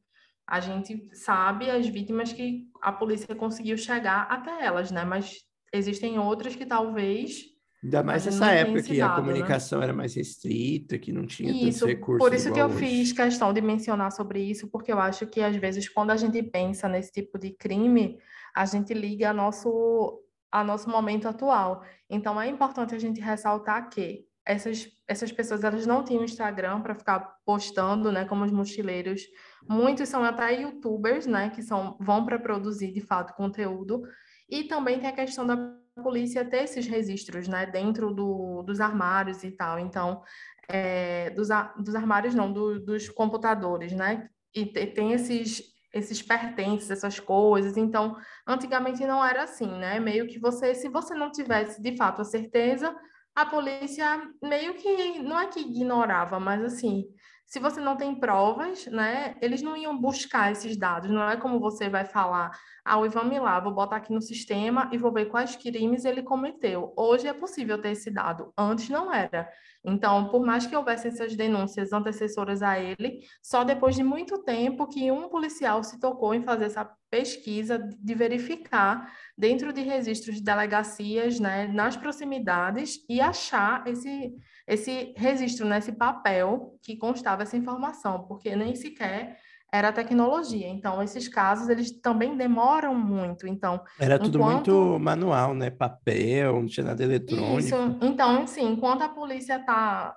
A gente sabe as vítimas que a polícia conseguiu chegar até elas, né? Mas existem outras que talvez Ainda mais nessa época que a né? comunicação né? era mais restrita, que não tinha isso, tantos recursos. Por isso que eu hoje. fiz questão de mencionar sobre isso, porque eu acho que às vezes quando a gente pensa nesse tipo de crime, a gente liga a nosso, a nosso momento atual. Então é importante a gente ressaltar que essas, essas pessoas elas não tinham Instagram para ficar postando, né, como os mochileiros. Muitos são até youtubers, né, que são vão para produzir de fato conteúdo. E também tem a questão da polícia ter esses registros, né, dentro do, dos armários e tal. Então, é, dos, dos armários não, do, dos computadores, né? E tem esses esses pertences, essas coisas. Então, antigamente não era assim, né? Meio que você, se você não tivesse de fato a certeza, a polícia meio que não é que ignorava, mas assim, se você não tem provas, né, eles não iam buscar esses dados. Não é como você vai falar, ah, o Ivan lá, vou botar aqui no sistema e vou ver quais crimes ele cometeu. Hoje é possível ter esse dado, antes não era. Então, por mais que houvesse essas denúncias antecessoras a ele, só depois de muito tempo que um policial se tocou em fazer essa pesquisa de verificar dentro de registros de delegacias, né, nas proximidades e achar esse esse registro, né, esse papel que constava essa informação, porque nem sequer era tecnologia. Então, esses casos, eles também demoram muito. Então, era tudo enquanto... muito manual, né? Papel, não tinha nada eletrônico. Isso. Então, sim, enquanto a polícia está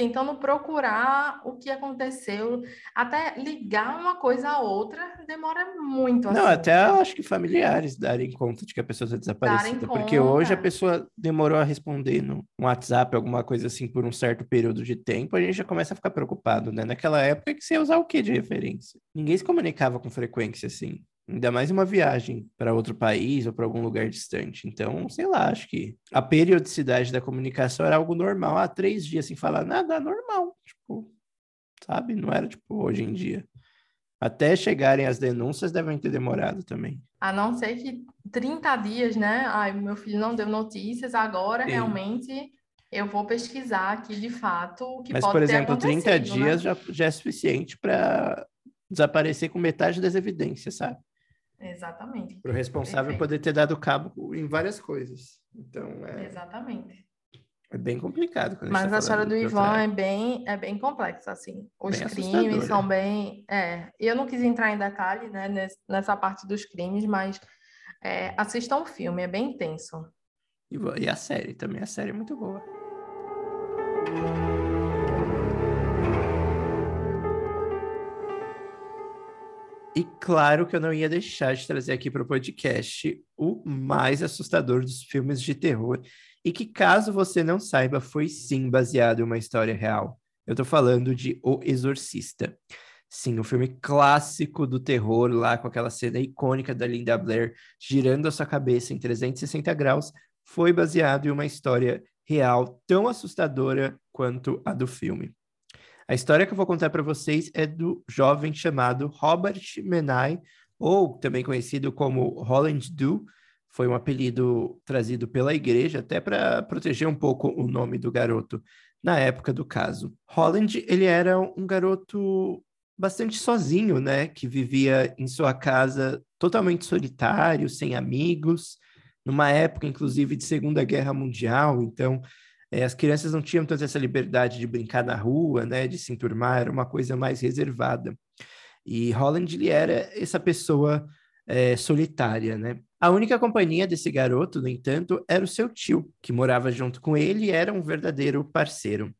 tentando procurar o que aconteceu, até ligar uma coisa a outra demora muito. Assim. Não, até acho que familiares darem conta de que a pessoa está desaparecida, porque conta. hoje a pessoa demorou a responder no WhatsApp, alguma coisa assim, por um certo período de tempo, a gente já começa a ficar preocupado, né? Naquela época que você ia usar o que de referência? Ninguém se comunicava com frequência assim. Ainda mais uma viagem para outro país ou para algum lugar distante. Então, sei lá, acho que a periodicidade da comunicação era algo normal. Há três dias sem falar nada, normal. Tipo, sabe? Não era tipo hoje em dia. Até chegarem as denúncias devem ter demorado também. A não ser que 30 dias, né? Ai, meu filho não deu notícias, agora Sim. realmente eu vou pesquisar aqui de fato o que Mas, pode por exemplo, 30 né? dias né? já, já é suficiente para desaparecer com metade das evidências, sabe? Exatamente. Para o responsável Perfeito. poder ter dado cabo em várias coisas. Então, é... Exatamente. É bem complicado. Mas a, tá a história do Ivan é bem, é bem complexa, assim. Os bem crimes são bem... É, eu não quis entrar em detalhe né, nessa parte dos crimes, mas é, assistam o filme, é bem intenso. E, e a série também, a série é muito boa. E claro que eu não ia deixar de trazer aqui para o podcast o mais assustador dos filmes de terror. E que, caso você não saiba, foi sim baseado em uma história real. Eu estou falando de O Exorcista. Sim, um filme clássico do terror, lá com aquela cena icônica da Linda Blair girando a sua cabeça em 360 graus, foi baseado em uma história real tão assustadora quanto a do filme. A história que eu vou contar para vocês é do jovem chamado Robert Menai, ou também conhecido como Holland Du. Foi um apelido trazido pela igreja até para proteger um pouco o nome do garoto na época do caso. Holland, ele era um garoto bastante sozinho, né, que vivia em sua casa totalmente solitário, sem amigos, numa época inclusive de Segunda Guerra Mundial, então é, as crianças não tinham tanta essa liberdade de brincar na rua, né, de se enturmar, era uma coisa mais reservada. E Holland ele era essa pessoa é, solitária, né? A única companhia desse garoto, no entanto, era o seu tio, que morava junto com ele e era um verdadeiro parceiro.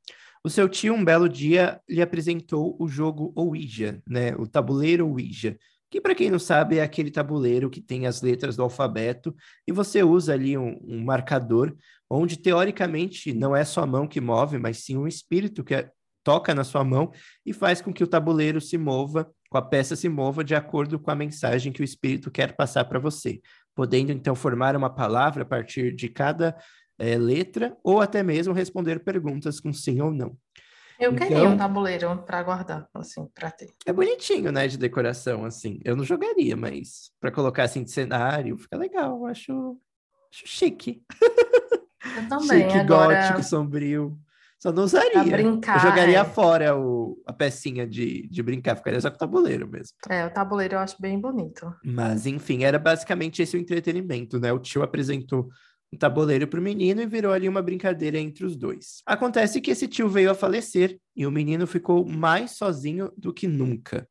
O seu tio, um belo dia, lhe apresentou o jogo Ouija, né? O tabuleiro Ouija, que para quem não sabe é aquele tabuleiro que tem as letras do alfabeto e você usa ali um, um marcador onde teoricamente não é sua mão que move, mas sim um espírito que é, toca na sua mão e faz com que o tabuleiro se mova, com a peça se mova de acordo com a mensagem que o espírito quer passar para você, podendo então formar uma palavra a partir de cada é, letra ou até mesmo responder perguntas com sim ou não. Eu então, queria um tabuleiro para guardar, assim, para ter. É bonitinho, né, de decoração, assim. Eu não jogaria, mas para colocar assim de cenário, fica legal, acho, acho chique. Eu também, Chique, agora... gótico, sombrio. Só não usaria. brincar, eu jogaria é. fora o, a pecinha de, de brincar, ficaria só com o tabuleiro mesmo. É, o tabuleiro eu acho bem bonito. Mas, enfim, era basicamente esse o entretenimento, né? O tio apresentou um tabuleiro para o menino e virou ali uma brincadeira entre os dois. Acontece que esse tio veio a falecer e o menino ficou mais sozinho do que nunca,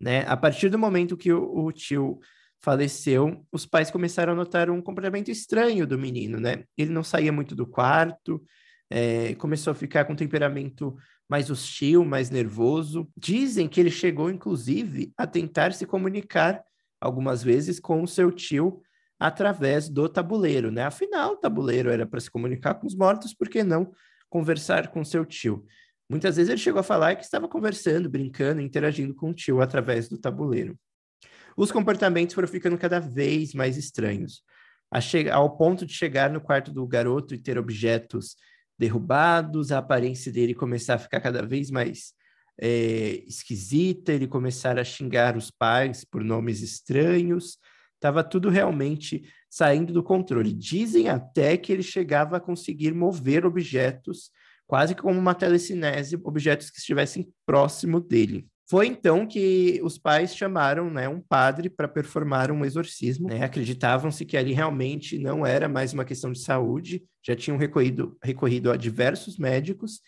né? A partir do momento que o, o tio faleceu, os pais começaram a notar um comportamento estranho do menino, né? Ele não saía muito do quarto, é, começou a ficar com temperamento mais hostil, mais nervoso. Dizem que ele chegou, inclusive, a tentar se comunicar algumas vezes com o seu tio através do tabuleiro, né? Afinal, o tabuleiro era para se comunicar com os mortos, por que não conversar com seu tio? Muitas vezes ele chegou a falar que estava conversando, brincando, interagindo com o tio através do tabuleiro. Os comportamentos foram ficando cada vez mais estranhos, ao ponto de chegar no quarto do garoto e ter objetos derrubados, a aparência dele começar a ficar cada vez mais é, esquisita, ele começar a xingar os pais por nomes estranhos, estava tudo realmente saindo do controle. Dizem até que ele chegava a conseguir mover objetos, quase como uma telecinese, objetos que estivessem próximo dele. Foi então que os pais chamaram né, um padre para performar um exorcismo. Né? Acreditavam-se que ali realmente não era mais uma questão de saúde, já tinham recorrido, recorrido a diversos médicos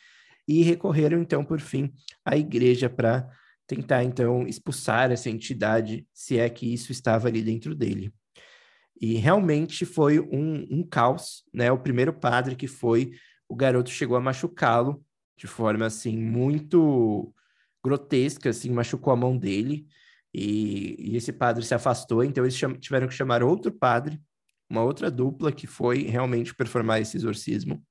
e recorreram então, por fim, à igreja para tentar então expulsar essa entidade, se é que isso estava ali dentro dele. E realmente foi um, um caos, né? O primeiro padre que foi, o garoto chegou a machucá-lo de forma assim muito grotesca, assim, machucou a mão dele, e, e esse padre se afastou, então eles tiveram que chamar outro padre, uma outra dupla, que foi realmente performar esse exorcismo.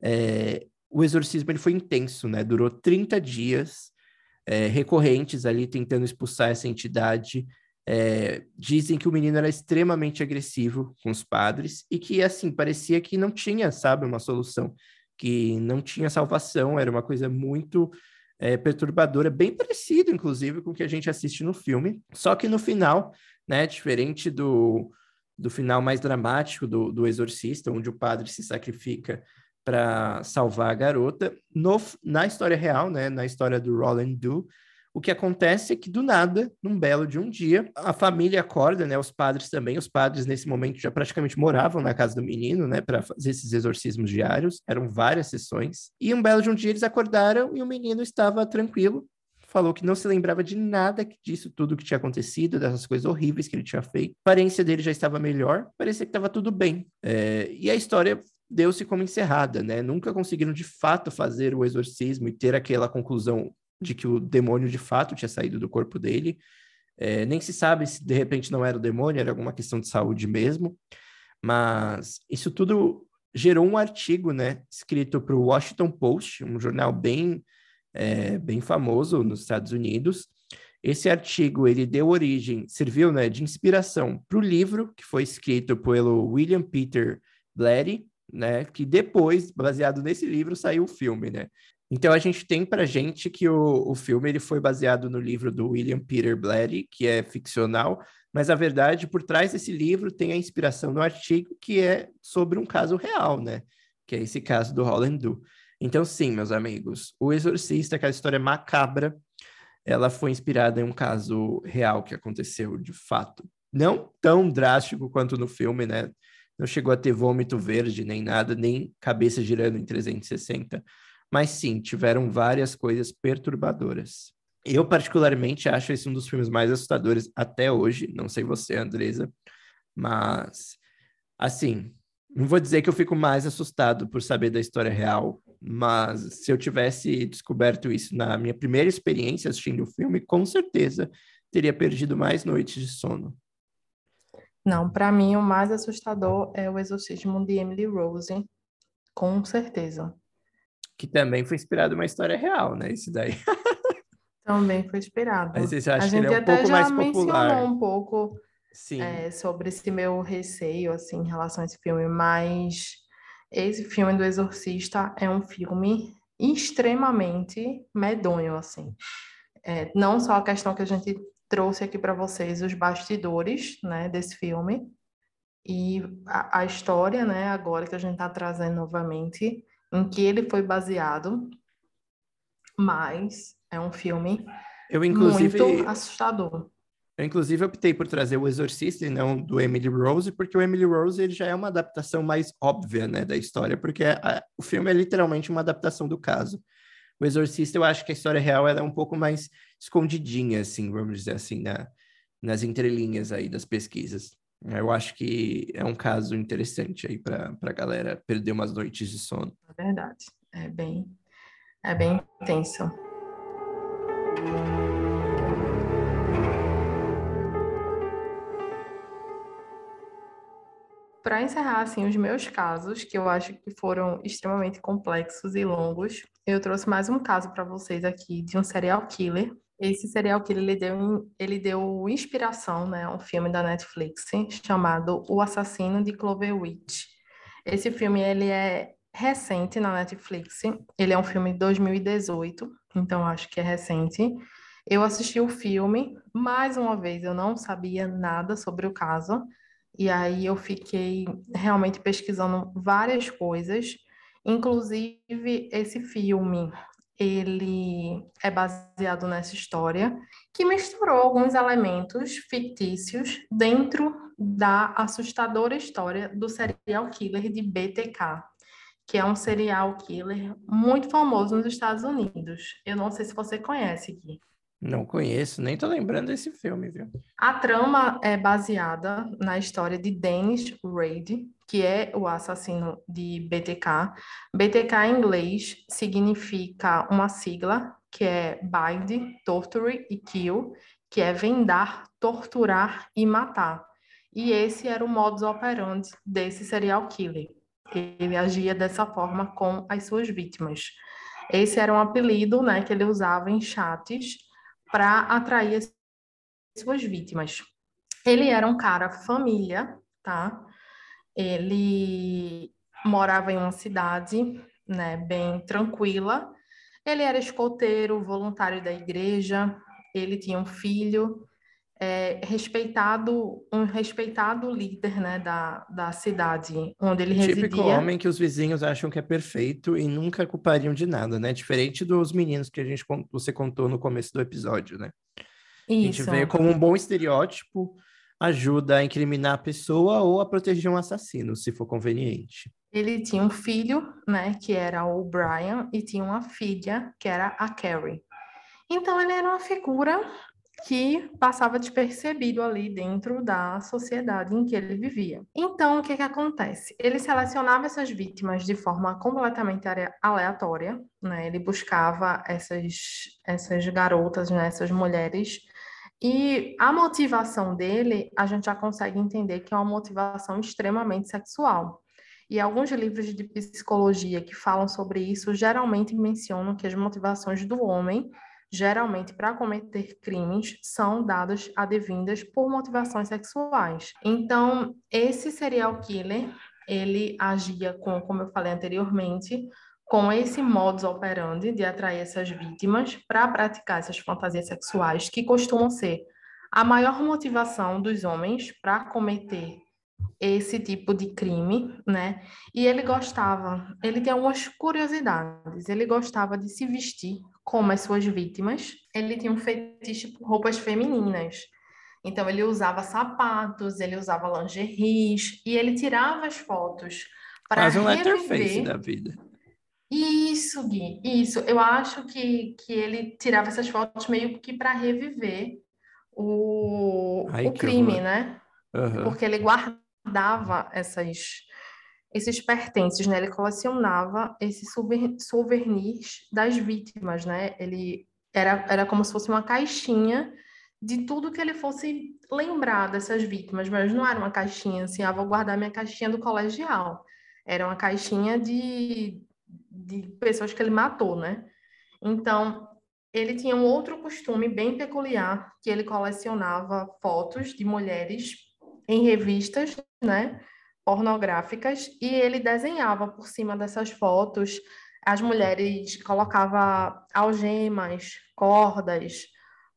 É, o exorcismo ele foi intenso, né? Durou 30 dias, é, recorrentes ali, tentando expulsar essa entidade. É, dizem que o menino era extremamente agressivo com os padres e que, assim, parecia que não tinha, sabe, uma solução, que não tinha salvação, era uma coisa muito é, perturbadora, bem parecido, inclusive, com o que a gente assiste no filme. Só que no final, né, diferente do, do final mais dramático do, do Exorcista, onde o padre se sacrifica para salvar a garota, no, na história real, né, na história do Roland Du, o que acontece é que, do nada, num belo de um dia, a família acorda, né? Os padres também. Os padres, nesse momento, já praticamente moravam na casa do menino, né? Para fazer esses exorcismos diários. Eram várias sessões. E um belo de um dia eles acordaram e o menino estava tranquilo. Falou que não se lembrava de nada disso tudo que tinha acontecido, dessas coisas horríveis que ele tinha feito. A aparência dele já estava melhor, parecia que estava tudo bem. É... e a história deu-se como encerrada, né? Nunca conseguiram de fato fazer o exorcismo e ter aquela conclusão de que o demônio de fato tinha saído do corpo dele. É, nem se sabe se de repente não era o demônio, era alguma questão de saúde mesmo. Mas isso tudo gerou um artigo, né, escrito para o Washington Post, um jornal bem, é, bem famoso nos Estados Unidos. Esse artigo ele deu origem, serviu, né, de inspiração para o livro que foi escrito pelo William Peter Blatty, né, que depois, baseado nesse livro, saiu o filme, né? Então a gente tem para gente que o, o filme ele foi baseado no livro do William Peter Blatty, que é ficcional, mas a verdade por trás desse livro tem a inspiração no artigo que é sobre um caso real, né? Que é esse caso do Holland Du. Então sim, meus amigos, O Exorcista, aquela história macabra, ela foi inspirada em um caso real que aconteceu de fato. Não tão drástico quanto no filme, né? Não chegou a ter vômito verde nem nada, nem cabeça girando em 360 mas sim, tiveram várias coisas perturbadoras. Eu, particularmente, acho esse um dos filmes mais assustadores até hoje. Não sei você, Andresa, mas, assim, não vou dizer que eu fico mais assustado por saber da história real, mas se eu tivesse descoberto isso na minha primeira experiência assistindo o filme, com certeza teria perdido mais noites de sono. Não, para mim o mais assustador é o exorcismo de Emily Rose, com certeza que também foi inspirado em uma história real, né? Esse daí. Também foi inspirado. Mas você acha a que ele é um pouco mais popular? um pouco é, sobre esse meu receio, assim, em relação a esse filme, mas esse filme do Exorcista é um filme extremamente medonho, assim. É, não só a questão que a gente trouxe aqui para vocês, os bastidores, né, desse filme, E a, a história, né, agora que a gente está trazendo novamente, em que ele foi baseado, mas é um filme eu, inclusive, muito assustador. Eu, inclusive, optei por trazer o Exorcista e não do Emily Rose, porque o Emily Rose ele já é uma adaptação mais óbvia né, da história, porque a, o filme é literalmente uma adaptação do caso. O Exorcista, eu acho que a história real era um pouco mais escondidinha, assim, vamos dizer assim, na, nas entrelinhas aí das pesquisas. Eu acho que é um caso interessante aí para a galera perder umas noites de sono. É verdade, é bem, é bem intenso. Para encerrar assim os meus casos, que eu acho que foram extremamente complexos e longos, eu trouxe mais um caso para vocês aqui de um serial killer. Esse serial killer ele deu, ele deu inspiração, né, a um filme da Netflix chamado O Assassino de Cloverwitch. Esse filme ele é recente na Netflix. Ele é um filme de 2018, então acho que é recente. Eu assisti o filme, mais uma vez eu não sabia nada sobre o caso. E aí eu fiquei realmente pesquisando várias coisas, inclusive esse filme, ele é baseado nessa história que misturou alguns elementos fictícios dentro da assustadora história do serial killer de BTK, que é um serial killer muito famoso nos Estados Unidos. Eu não sei se você conhece, Gui. Não conheço, nem tô lembrando desse filme, viu? A trama é baseada na história de Dennis Raid, que é o assassino de BTK. BTK em inglês significa uma sigla que é Bind, Torture e Kill, que é vendar, torturar e matar. E esse era o modus operandi desse serial killer. Ele agia dessa forma com as suas vítimas. Esse era um apelido né, que ele usava em chats para atrair as suas vítimas. Ele era um cara família, tá? Ele morava em uma cidade, né, bem tranquila. Ele era escoteiro, voluntário da igreja. Ele tinha um filho, é, respeitado, um respeitado líder, né, da, da cidade onde ele Típico residia. Típico homem que os vizinhos acham que é perfeito e nunca culpariam de nada, né? Diferente dos meninos que a gente você contou no começo do episódio, né? Isso. A gente vê como um bom estereótipo ajuda a incriminar a pessoa ou a proteger um assassino, se for conveniente. Ele tinha um filho, né, que era o Brian, e tinha uma filha, que era a Carrie. Então ele era uma figura que passava despercebido ali dentro da sociedade em que ele vivia. Então, o que que acontece? Ele selecionava essas vítimas de forma completamente aleatória, né? Ele buscava essas essas garotas, né? essas mulheres e a motivação dele, a gente já consegue entender que é uma motivação extremamente sexual. E alguns livros de psicologia que falam sobre isso geralmente mencionam que as motivações do homem geralmente para cometer crimes, são dadas advindas por motivações sexuais. Então, esse serial killer, ele agia com, como eu falei anteriormente, com esse modus operandi de atrair essas vítimas para praticar essas fantasias sexuais, que costumam ser a maior motivação dos homens para cometer esse tipo de crime, né? E ele gostava, ele tem algumas curiosidades. Ele gostava de se vestir como as suas vítimas. Ele tinha um fetiche por roupas femininas. Então ele usava sapatos, ele usava lingeries e ele tirava as fotos para Faz um letterface da vida. Isso, Gui, isso. Eu acho que, que ele tirava essas fotos meio que para reviver o, Ai, o crime, horror. né? Uhum. Porque ele guardava essas, esses pertences, né? Ele colecionava esses souvenirs das vítimas, né? Ele era, era como se fosse uma caixinha de tudo que ele fosse lembrar dessas vítimas, mas não era uma caixinha assim, ah, vou guardar minha caixinha do colegial. Era uma caixinha de, de pessoas que ele matou, né? Então, ele tinha um outro costume bem peculiar, que ele colecionava fotos de mulheres em revistas, né, pornográficas, e ele desenhava por cima dessas fotos, as mulheres colocava algemas, cordas,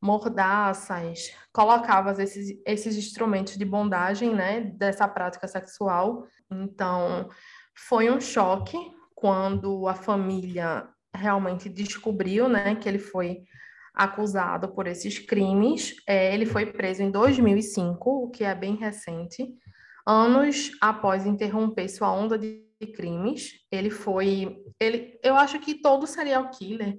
mordaças, colocava esses, esses instrumentos de bondagem, né, dessa prática sexual. Então, foi um choque quando a família realmente descobriu, né, que ele foi acusado por esses crimes. É, ele foi preso em 2005, o que é bem recente, anos após interromper sua onda de crimes. Ele foi, ele, eu acho que todo serial killer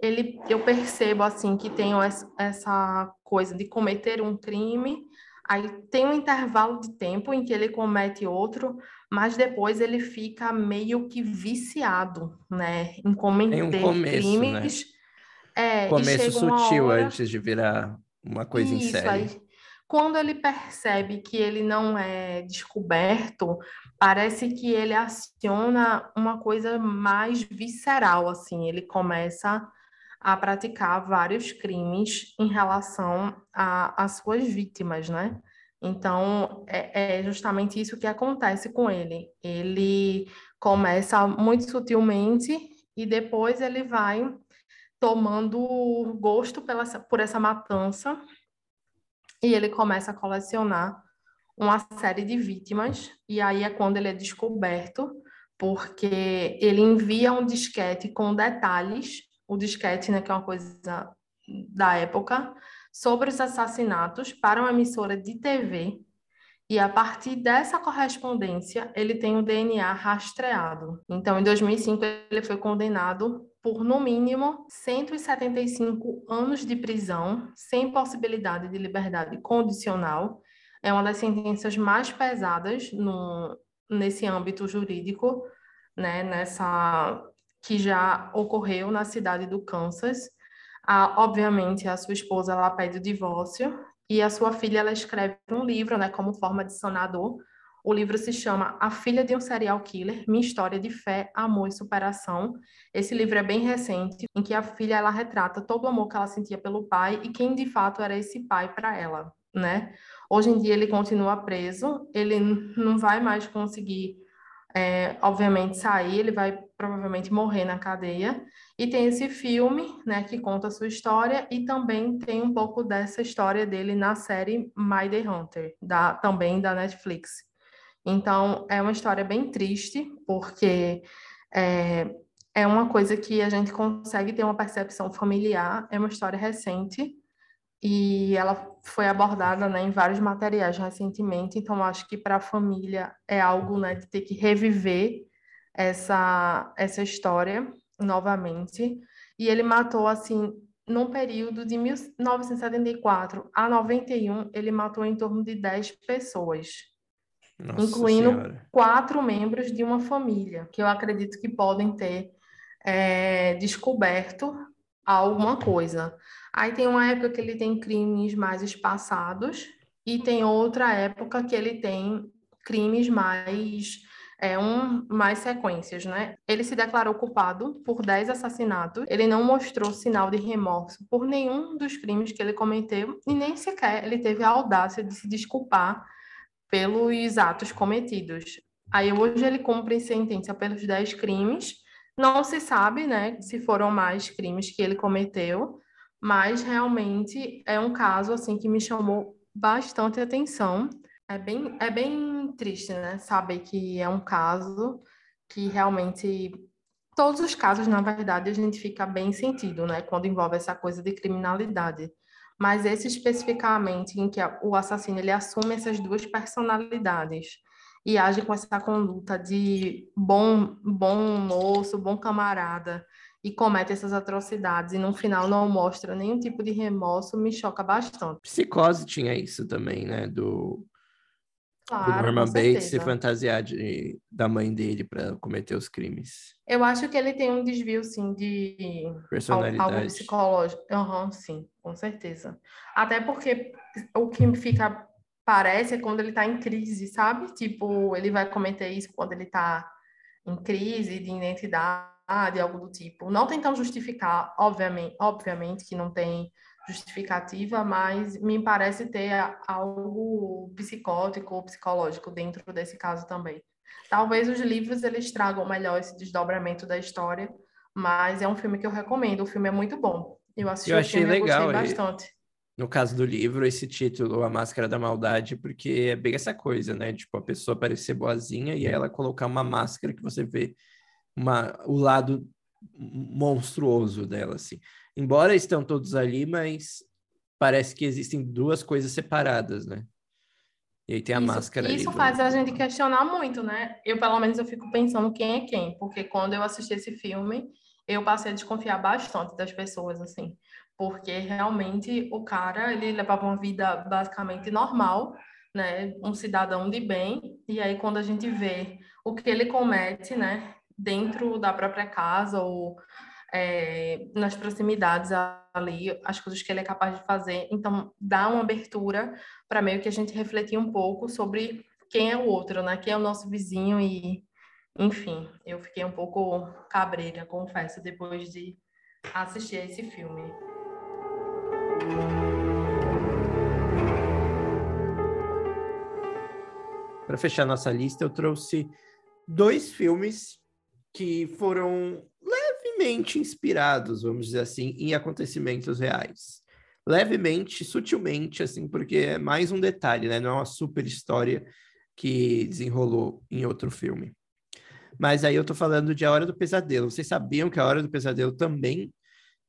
ele, eu percebo assim que tem essa coisa de cometer um crime, aí tem um intervalo de tempo em que ele comete outro, mas depois ele fica meio que viciado, né, em cometer um começo, crimes. Né? É, começo sutil hora... antes de virar uma coisa Isso, em série. Aí, quando ele percebe que ele não é descoberto, parece que ele aciona uma coisa mais visceral, assim, ele começa a praticar vários crimes em relação às suas vítimas, né? Então, é, é, justamente isso que acontece com ele. Ele começa muito sutilmente e depois ele vai tomando gosto pela, por essa matança e ele começa a colecionar uma série de vítimas. E aí é quando ele é descoberto, porque ele envia um disquete com detalhes o disquete, né, que é uma coisa da época, sobre os assassinatos para uma emissora de TV. E a partir dessa correspondência, ele tem o DNA rastreado. Então, em 2005, ele foi condenado por, no mínimo, 175 anos de prisão, sem possibilidade de liberdade condicional. É uma das sentenças mais pesadas no, nesse âmbito jurídico, né, nessa que já ocorreu na cidade do Kansas. Obviamente, a sua esposa ela pede o divórcio e a sua filha ela escreve um livro, né, como forma de sanador. O livro se chama A Filha de um Serial Killer: Minha História de Fé, Amor e Superação. Esse livro é bem recente, em que a filha ela retrata todo o amor que ela sentia pelo pai e quem de fato era esse pai para ela, né? Hoje em dia ele continua preso, ele não vai mais conseguir é, obviamente, sair, ele vai provavelmente morrer na cadeia. E tem esse filme, né, que conta a sua história, e também tem um pouco dessa história dele na série My The Hunter, da, também da Netflix. Então, é uma história bem triste, porque é, é uma coisa que a gente consegue ter uma percepção familiar, é uma história recente, e ela foi abordada né, em vários materiais recentemente, então acho que para a família é algo né, de ter que reviver essa, essa história novamente. E ele matou, assim, num período de 1974 a 91, ele matou em torno de 10 pessoas, Nossa incluindo senhora. quatro membros de uma família, que eu acredito que podem ter é, descoberto alguma coisa. Aí tem uma época que ele tem crimes mais espaçados e tem outra época que ele tem crimes mais é, um, mais sequências, né? Ele se declarou culpado por 10 assassinatos. Ele não mostrou sinal de remorso por nenhum dos crimes que ele cometeu e nem sequer ele teve a audácia de se desculpar pelos atos cometidos. Aí hoje ele cumpre sentença pelos 10 crimes. Não se sabe, né, se foram mais crimes que ele cometeu, mas realmente é um caso assim que me chamou bastante atenção. É bem, é bem triste, né? Saber que é um caso que realmente todos os casos, na verdade, a gente fica bem sentido, né? Quando envolve essa coisa de criminalidade. Mas esse especificamente em que o assassino ele assume essas duas personalidades e age com essa conduta de bom, bom moço, bom camarada, e comete essas atrocidades e no final não mostra nenhum tipo de remorso, me choca bastante. Psicose tinha isso também, né? Do, claro, do Norman Bates se fantasiar de, da mãe dele para cometer os crimes. Eu acho que ele tem um desvio, sim, de personalidade. algo psicológico. Uhum, sim, com certeza. Até porque o que fica parece é quando ele está em crise, sabe? Tipo, ele vai cometer isso quando ele está em crise de identidade de algo do tipo. Não tentando justificar, obviamente, obviamente que não tem justificativa, mas me parece ter algo psicótico ou psicológico dentro desse caso também. Talvez os livros eles tragam melhor esse desdobramento da história, mas é um filme que eu recomendo. O filme é muito bom. Eu assisti eu achei o filme, legal. Eu gostei bastante. no caso do livro, esse título, A Máscara da Maldade, porque é bem essa coisa, né? Tipo, a pessoa parecer boazinha e ela colocar uma máscara que você vê uma, o lado monstruoso dela, assim. Embora estão todos ali, mas parece que existem duas coisas separadas, né? E aí tem a isso, máscara Isso ali, faz a gente questionar muito, né? Eu, pelo menos, eu fico pensando quem é quem, porque quando eu assisti esse filme, eu passei a desconfiar bastante das pessoas, assim porque realmente o cara ele levava uma vida basicamente normal, né, um cidadão de bem, e aí quando a gente vê o que ele comete, né, dentro da própria casa ou é, nas proximidades ali, as coisas que ele é capaz de fazer, então dá uma abertura para meio que a gente refletir um pouco sobre quem é o outro, né, quem é o nosso vizinho e enfim, eu fiquei um pouco cabreira, confesso, depois de assistir a esse filme. Para fechar nossa lista, eu trouxe dois filmes que foram levemente inspirados, vamos dizer assim, em acontecimentos reais. Levemente, sutilmente, assim, porque é mais um detalhe, né? Não é uma super história que desenrolou em outro filme. Mas aí eu tô falando de A Hora do Pesadelo. Vocês sabiam que A Hora do Pesadelo também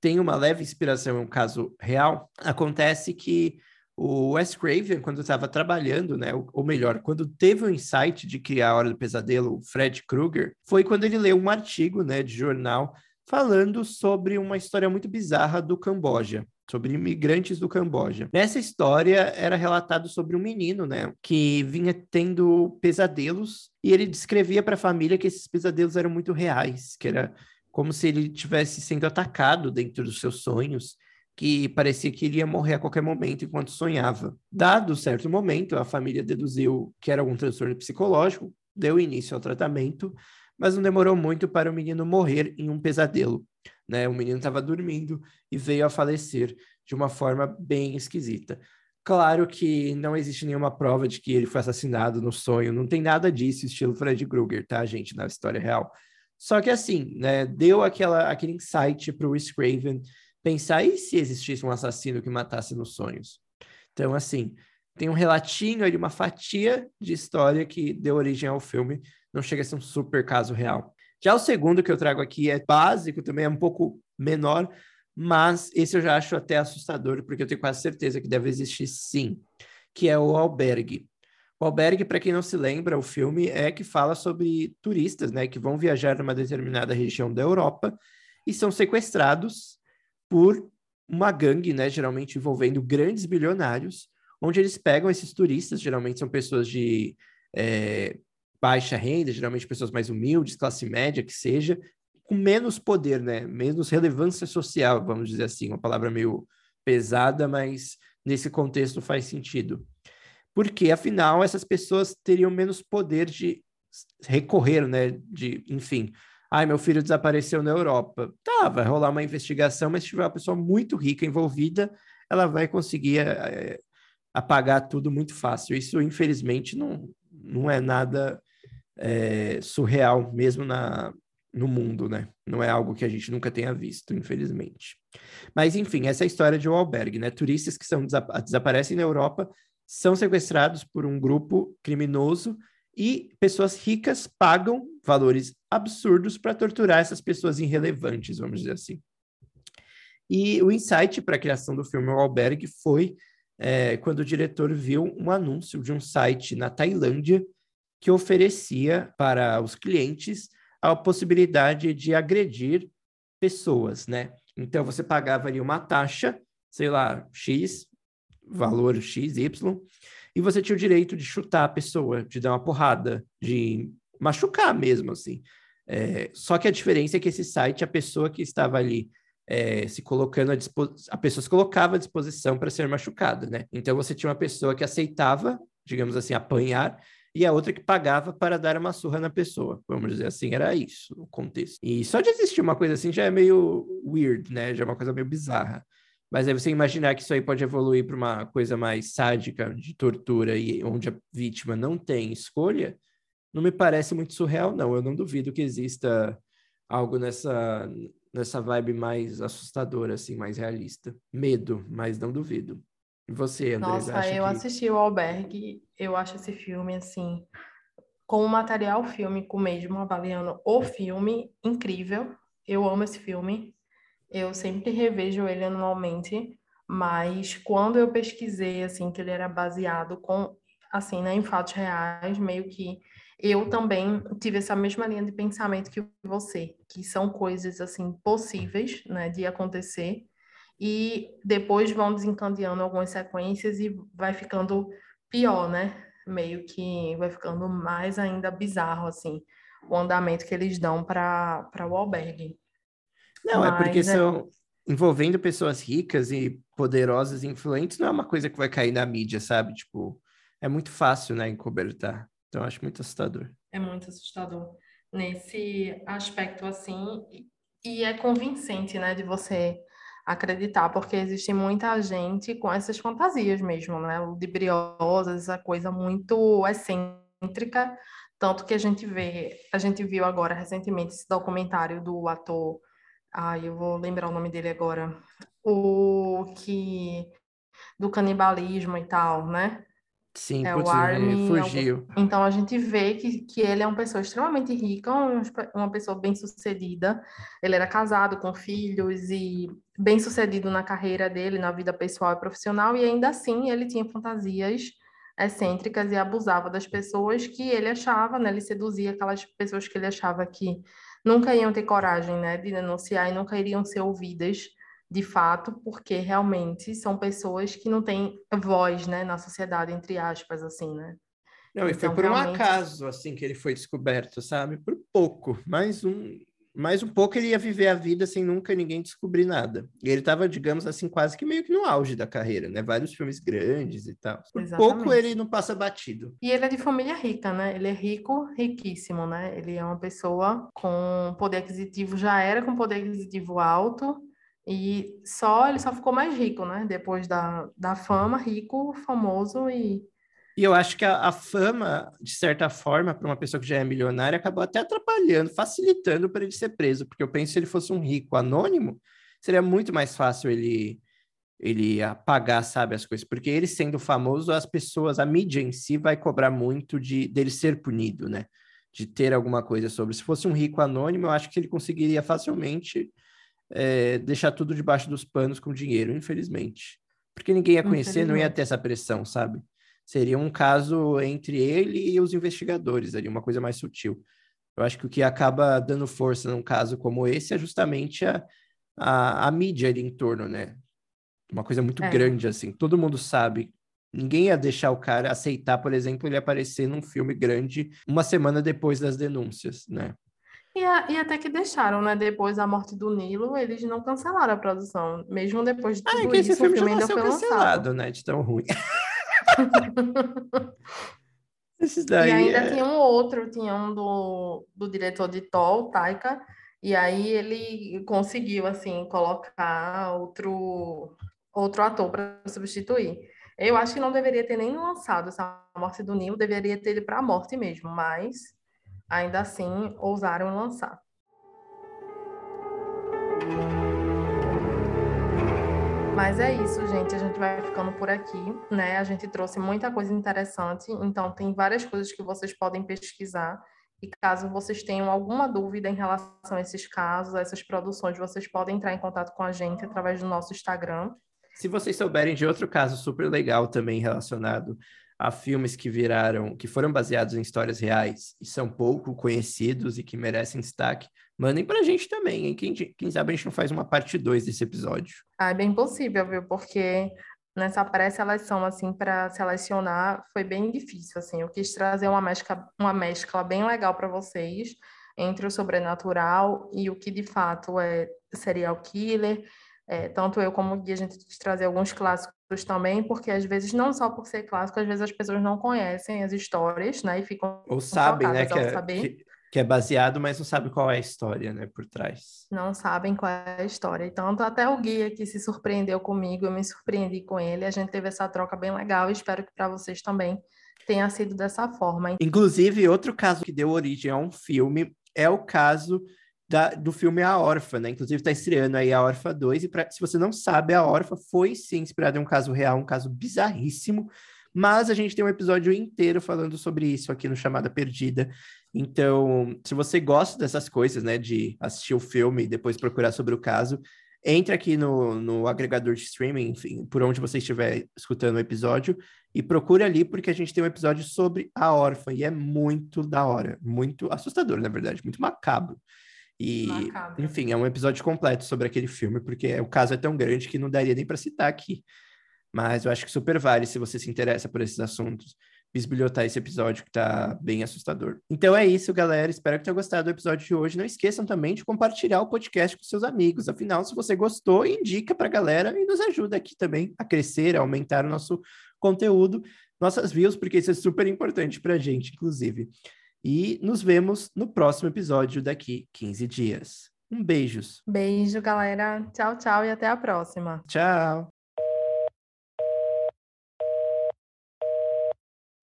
tem uma leve inspiração em um caso real. Acontece que o Wes Craven, quando estava trabalhando, né, ou melhor, quando teve o insight de criar a Hora do Pesadelo, o Fred Krueger, foi quando ele leu um artigo, né, de jornal falando sobre uma história muito bizarra do Camboja, sobre imigrantes do Camboja. Nessa história era relatado sobre um menino, né, que vinha tendo pesadelos e ele descrevia para a família que esses pesadelos eram muito reais, que era como se ele tivesse sendo atacado dentro dos seus sonhos, que parecia que ele ia morrer a qualquer momento enquanto sonhava. Dado certo momento, a família deduziu que era algum transtorno psicológico, deu início ao tratamento, mas não demorou muito para o menino morrer em um pesadelo. Né? O menino estava dormindo e veio a falecer de uma forma bem esquisita. Claro que não existe nenhuma prova de que ele foi assassinado no sonho, não tem nada disso, estilo Fred Krueger, tá, gente, na história real. Só que assim, né, deu aquela, aquele insight para o Wes Craven pensar, e se existisse um assassino que matasse nos sonhos? Então, assim, tem um relatinho ali, uma fatia de história que deu origem ao filme, não chega a ser um super caso real. Já o segundo que eu trago aqui é básico, também é um pouco menor, mas esse eu já acho até assustador, porque eu tenho quase certeza que deve existir sim, que é o albergue. O Albergue, para quem não se lembra, o filme é que fala sobre turistas, né, que vão viajar numa determinada região da Europa e são sequestrados por uma gangue, né, geralmente envolvendo grandes bilionários, onde eles pegam esses turistas, geralmente são pessoas de é, baixa renda, geralmente pessoas mais humildes, classe média, que seja, com menos poder, né, menos relevância social, vamos dizer assim, uma palavra meio pesada, mas nesse contexto faz sentido porque afinal essas pessoas teriam menos poder de recorrer, né? De, enfim, ai, meu filho desapareceu na Europa. Tá, vai rolar uma investigação, mas se tiver uma pessoa muito rica envolvida, ela vai conseguir é, apagar tudo muito fácil. Isso, infelizmente, não, não é nada é, surreal, mesmo na, no mundo, né? Não é algo que a gente nunca tenha visto, infelizmente. Mas, enfim, essa é a história de albergue, né? Turistas que são, desaparecem na Europa são sequestrados por um grupo criminoso e pessoas ricas pagam valores absurdos para torturar essas pessoas irrelevantes, vamos dizer assim. E o insight para a criação do filme O Albergue foi é, quando o diretor viu um anúncio de um site na Tailândia que oferecia para os clientes a possibilidade de agredir pessoas, né? Então você pagava ali uma taxa, sei lá, X valor X, Y, e você tinha o direito de chutar a pessoa, de dar uma porrada, de machucar mesmo, assim. É, só que a diferença é que esse site, a pessoa que estava ali é, se colocando à disposição, a pessoa se colocava à disposição para ser machucada, né? Então você tinha uma pessoa que aceitava, digamos assim, apanhar, e a outra que pagava para dar uma surra na pessoa. Vamos dizer assim, era isso o contexto. E só de existir uma coisa assim já é meio weird, né? Já é uma coisa meio bizarra. Mas aí você imaginar que isso aí pode evoluir para uma coisa mais sádica, de tortura, e onde a vítima não tem escolha, não me parece muito surreal, não. Eu não duvido que exista algo nessa, nessa vibe mais assustadora, assim, mais realista. Medo, mas não duvido. E você, André? Nossa, eu que... assisti o Albergue, eu acho esse filme, assim, com o material fílmico mesmo, avaliando o filme, incrível. Eu amo esse filme. Eu sempre revejo ele anualmente, mas quando eu pesquisei, assim, que ele era baseado com, assim, né, em fatos reais, meio que eu também tive essa mesma linha de pensamento que você, que são coisas, assim, possíveis, né, de acontecer, e depois vão desencadeando algumas sequências e vai ficando pior, né? Meio que vai ficando mais ainda bizarro, assim, o andamento que eles dão para o albergue. Não, Mas, é porque é... são envolvendo pessoas ricas e poderosas e influentes, não é uma coisa que vai cair na mídia, sabe? Tipo, é muito fácil, né, encobertar. Então, acho muito assustador. É muito assustador nesse aspecto, assim, e é convincente, né, de você acreditar, porque existe muita gente com essas fantasias mesmo, né? Ludibriosas, essa coisa muito excêntrica, tanto que a gente vê, a gente viu agora recentemente esse documentário do ator, ai, eu vou lembrar o nome dele agora, o que do canibalismo e tal, né? Sim, é putz, o Armin, fugiu. Então a gente vê que, que ele é uma pessoa extremamente rica, uma pessoa bem sucedida. Ele era casado com filhos e bem sucedido na carreira dele, na vida pessoal e profissional, e ainda assim ele tinha fantasias excêntricas e abusava das pessoas que ele achava, né? Ele seduzia aquelas pessoas que ele achava que nunca iam ter coragem, né, de denunciar e nunca iriam ser ouvidas de fato, porque realmente são pessoas que não têm voz, né, na sociedade, entre aspas, assim, né? Não, e foi então, por realmente... um acaso, assim, que ele foi descoberto, sabe? Por pouco, mais um, mais um pouco ele ia viver a vida sem nunca ninguém descobrir nada. E ele estava, digamos assim, quase que meio que no auge da carreira, né? Vários filmes grandes e tal. Por Exatamente. pouco ele não passa batido. E ele é de família rica, né? Ele é rico, riquíssimo, né? Ele é uma pessoa com poder aquisitivo, já era com poder aquisitivo alto, e só ele só ficou mais rico, né? Depois da, da fama, rico, famoso e. E eu acho que a, a fama, de certa forma, para uma pessoa que já é milionária, acabou até atrapalhando, facilitando para ele ser preso, porque eu penso que se ele fosse um rico anônimo, seria muito mais fácil ele ele apagar, sabe, as coisas, porque ele sendo famoso, as pessoas, a mídia em si vai cobrar muito de dele ser punido, né? De ter alguma coisa sobre. Se fosse um rico anônimo, eu acho que ele conseguiria facilmente é, deixar tudo debaixo dos panos com dinheiro, infelizmente. Porque ninguém ia conhecer, não ia ter essa pressão, sabe? Seria um caso entre ele e os investigadores ali, uma coisa mais sutil. Eu acho que o que acaba dando força num caso como esse é justamente a, a, a mídia ali em torno, né? Uma coisa muito é. grande, assim. Todo mundo sabe. Ninguém ia deixar o cara aceitar, por exemplo, ele aparecer num filme grande uma semana depois das denúncias, né? E, a, e, até que deixaram, né? Depois da morte do Nilo, eles não cancelaram a produção. Mesmo depois de tudo ah, é que isso, esse filme, o filme ainda foi cancelado, lançado. né? De tão ruim. E ainda é... tinha um outro, tinha um do, do diretor de Tol, Taika, e aí ele conseguiu, assim, colocar outro, outro ator para substituir. Eu acho que não deveria ter nem lançado essa morte do Nilo, deveria ter ido para a morte mesmo, mas ainda assim ousaram lançar. Mas é isso, gente. A gente vai ficando por aqui, né? A gente trouxe muita coisa interessante, então tem várias coisas que vocês podem pesquisar. E caso vocês tenham alguma dúvida em relação a esses casos, a essas produções, vocês podem entrar em contato com a gente através do nosso Instagram. Se vocês souberem de outro caso super legal também relacionado a filmes que viraram, que foram baseados em histórias reais e são pouco conhecidos e que merecem destaque, mandem pra gente também, hein? Quem, quem sabe a gente não faz uma parte 2 desse episódio. Ah, é bem possível, viu? Porque nessa pré-seleção, assim, para selecionar, foi bem difícil, assim. Eu quis trazer uma mescla, uma mescla bem legal para vocês entre o sobrenatural e o que de fato é serial killer é, tanto eu como o Gui, a gente quis trazer alguns clássicos também, porque às vezes, não só por ser clássico, às vezes as pessoas não conhecem as histórias, né? E ficam. Ou sabem, né? Que é, que, que, é baseado, mas não sabe qual é a história, né? Por trás. Não sabem qual é a história. Tanto até o Gui aqui se surpreendeu comigo, eu me surpreendi com ele. A gente teve essa troca bem legal e espero que para vocês também tenha sido dessa forma. Inclusive, outro caso que deu origem a um filme é o caso da, do filme A Órfã, né? Inclusive está estreando aí A Órfã 2, e pra, se você não sabe, A Órfã foi sim inspirada em um caso real, um caso bizarríssimo, mas a gente tem um episódio inteiro falando sobre isso aqui no Chamada Perdida. Então, se você gosta dessas coisas, né, de assistir o filme e depois procurar sobre o caso, entre aqui no, no agregador de streaming, enfim, por onde você estiver escutando o episódio, e procure ali, porque a gente tem um episódio sobre a órfã, e é muito da hora, muito assustador, na verdade, muito macabro. E, macabro. enfim, é um episódio completo sobre aquele filme, porque o caso é tão grande que não daria nem para citar aqui. Mas eu acho que super vale se você se interessa por esses assuntos, bisbilhotar esse episódio que tá bem assustador. Então é isso, galera. Espero que tenham gostado do episódio de hoje. Não esqueçam também de compartilhar o podcast com seus amigos. Afinal, se você gostou, indica pra galera e nos ajuda aqui também a crescer, a aumentar o nosso conteúdo, nossas views, porque isso é super importante pra gente, inclusive. E nos vemos no próximo episódio daqui 15 dias. Um beijos. Beijo, galera. Tchau, tchau e até a próxima. Tchau.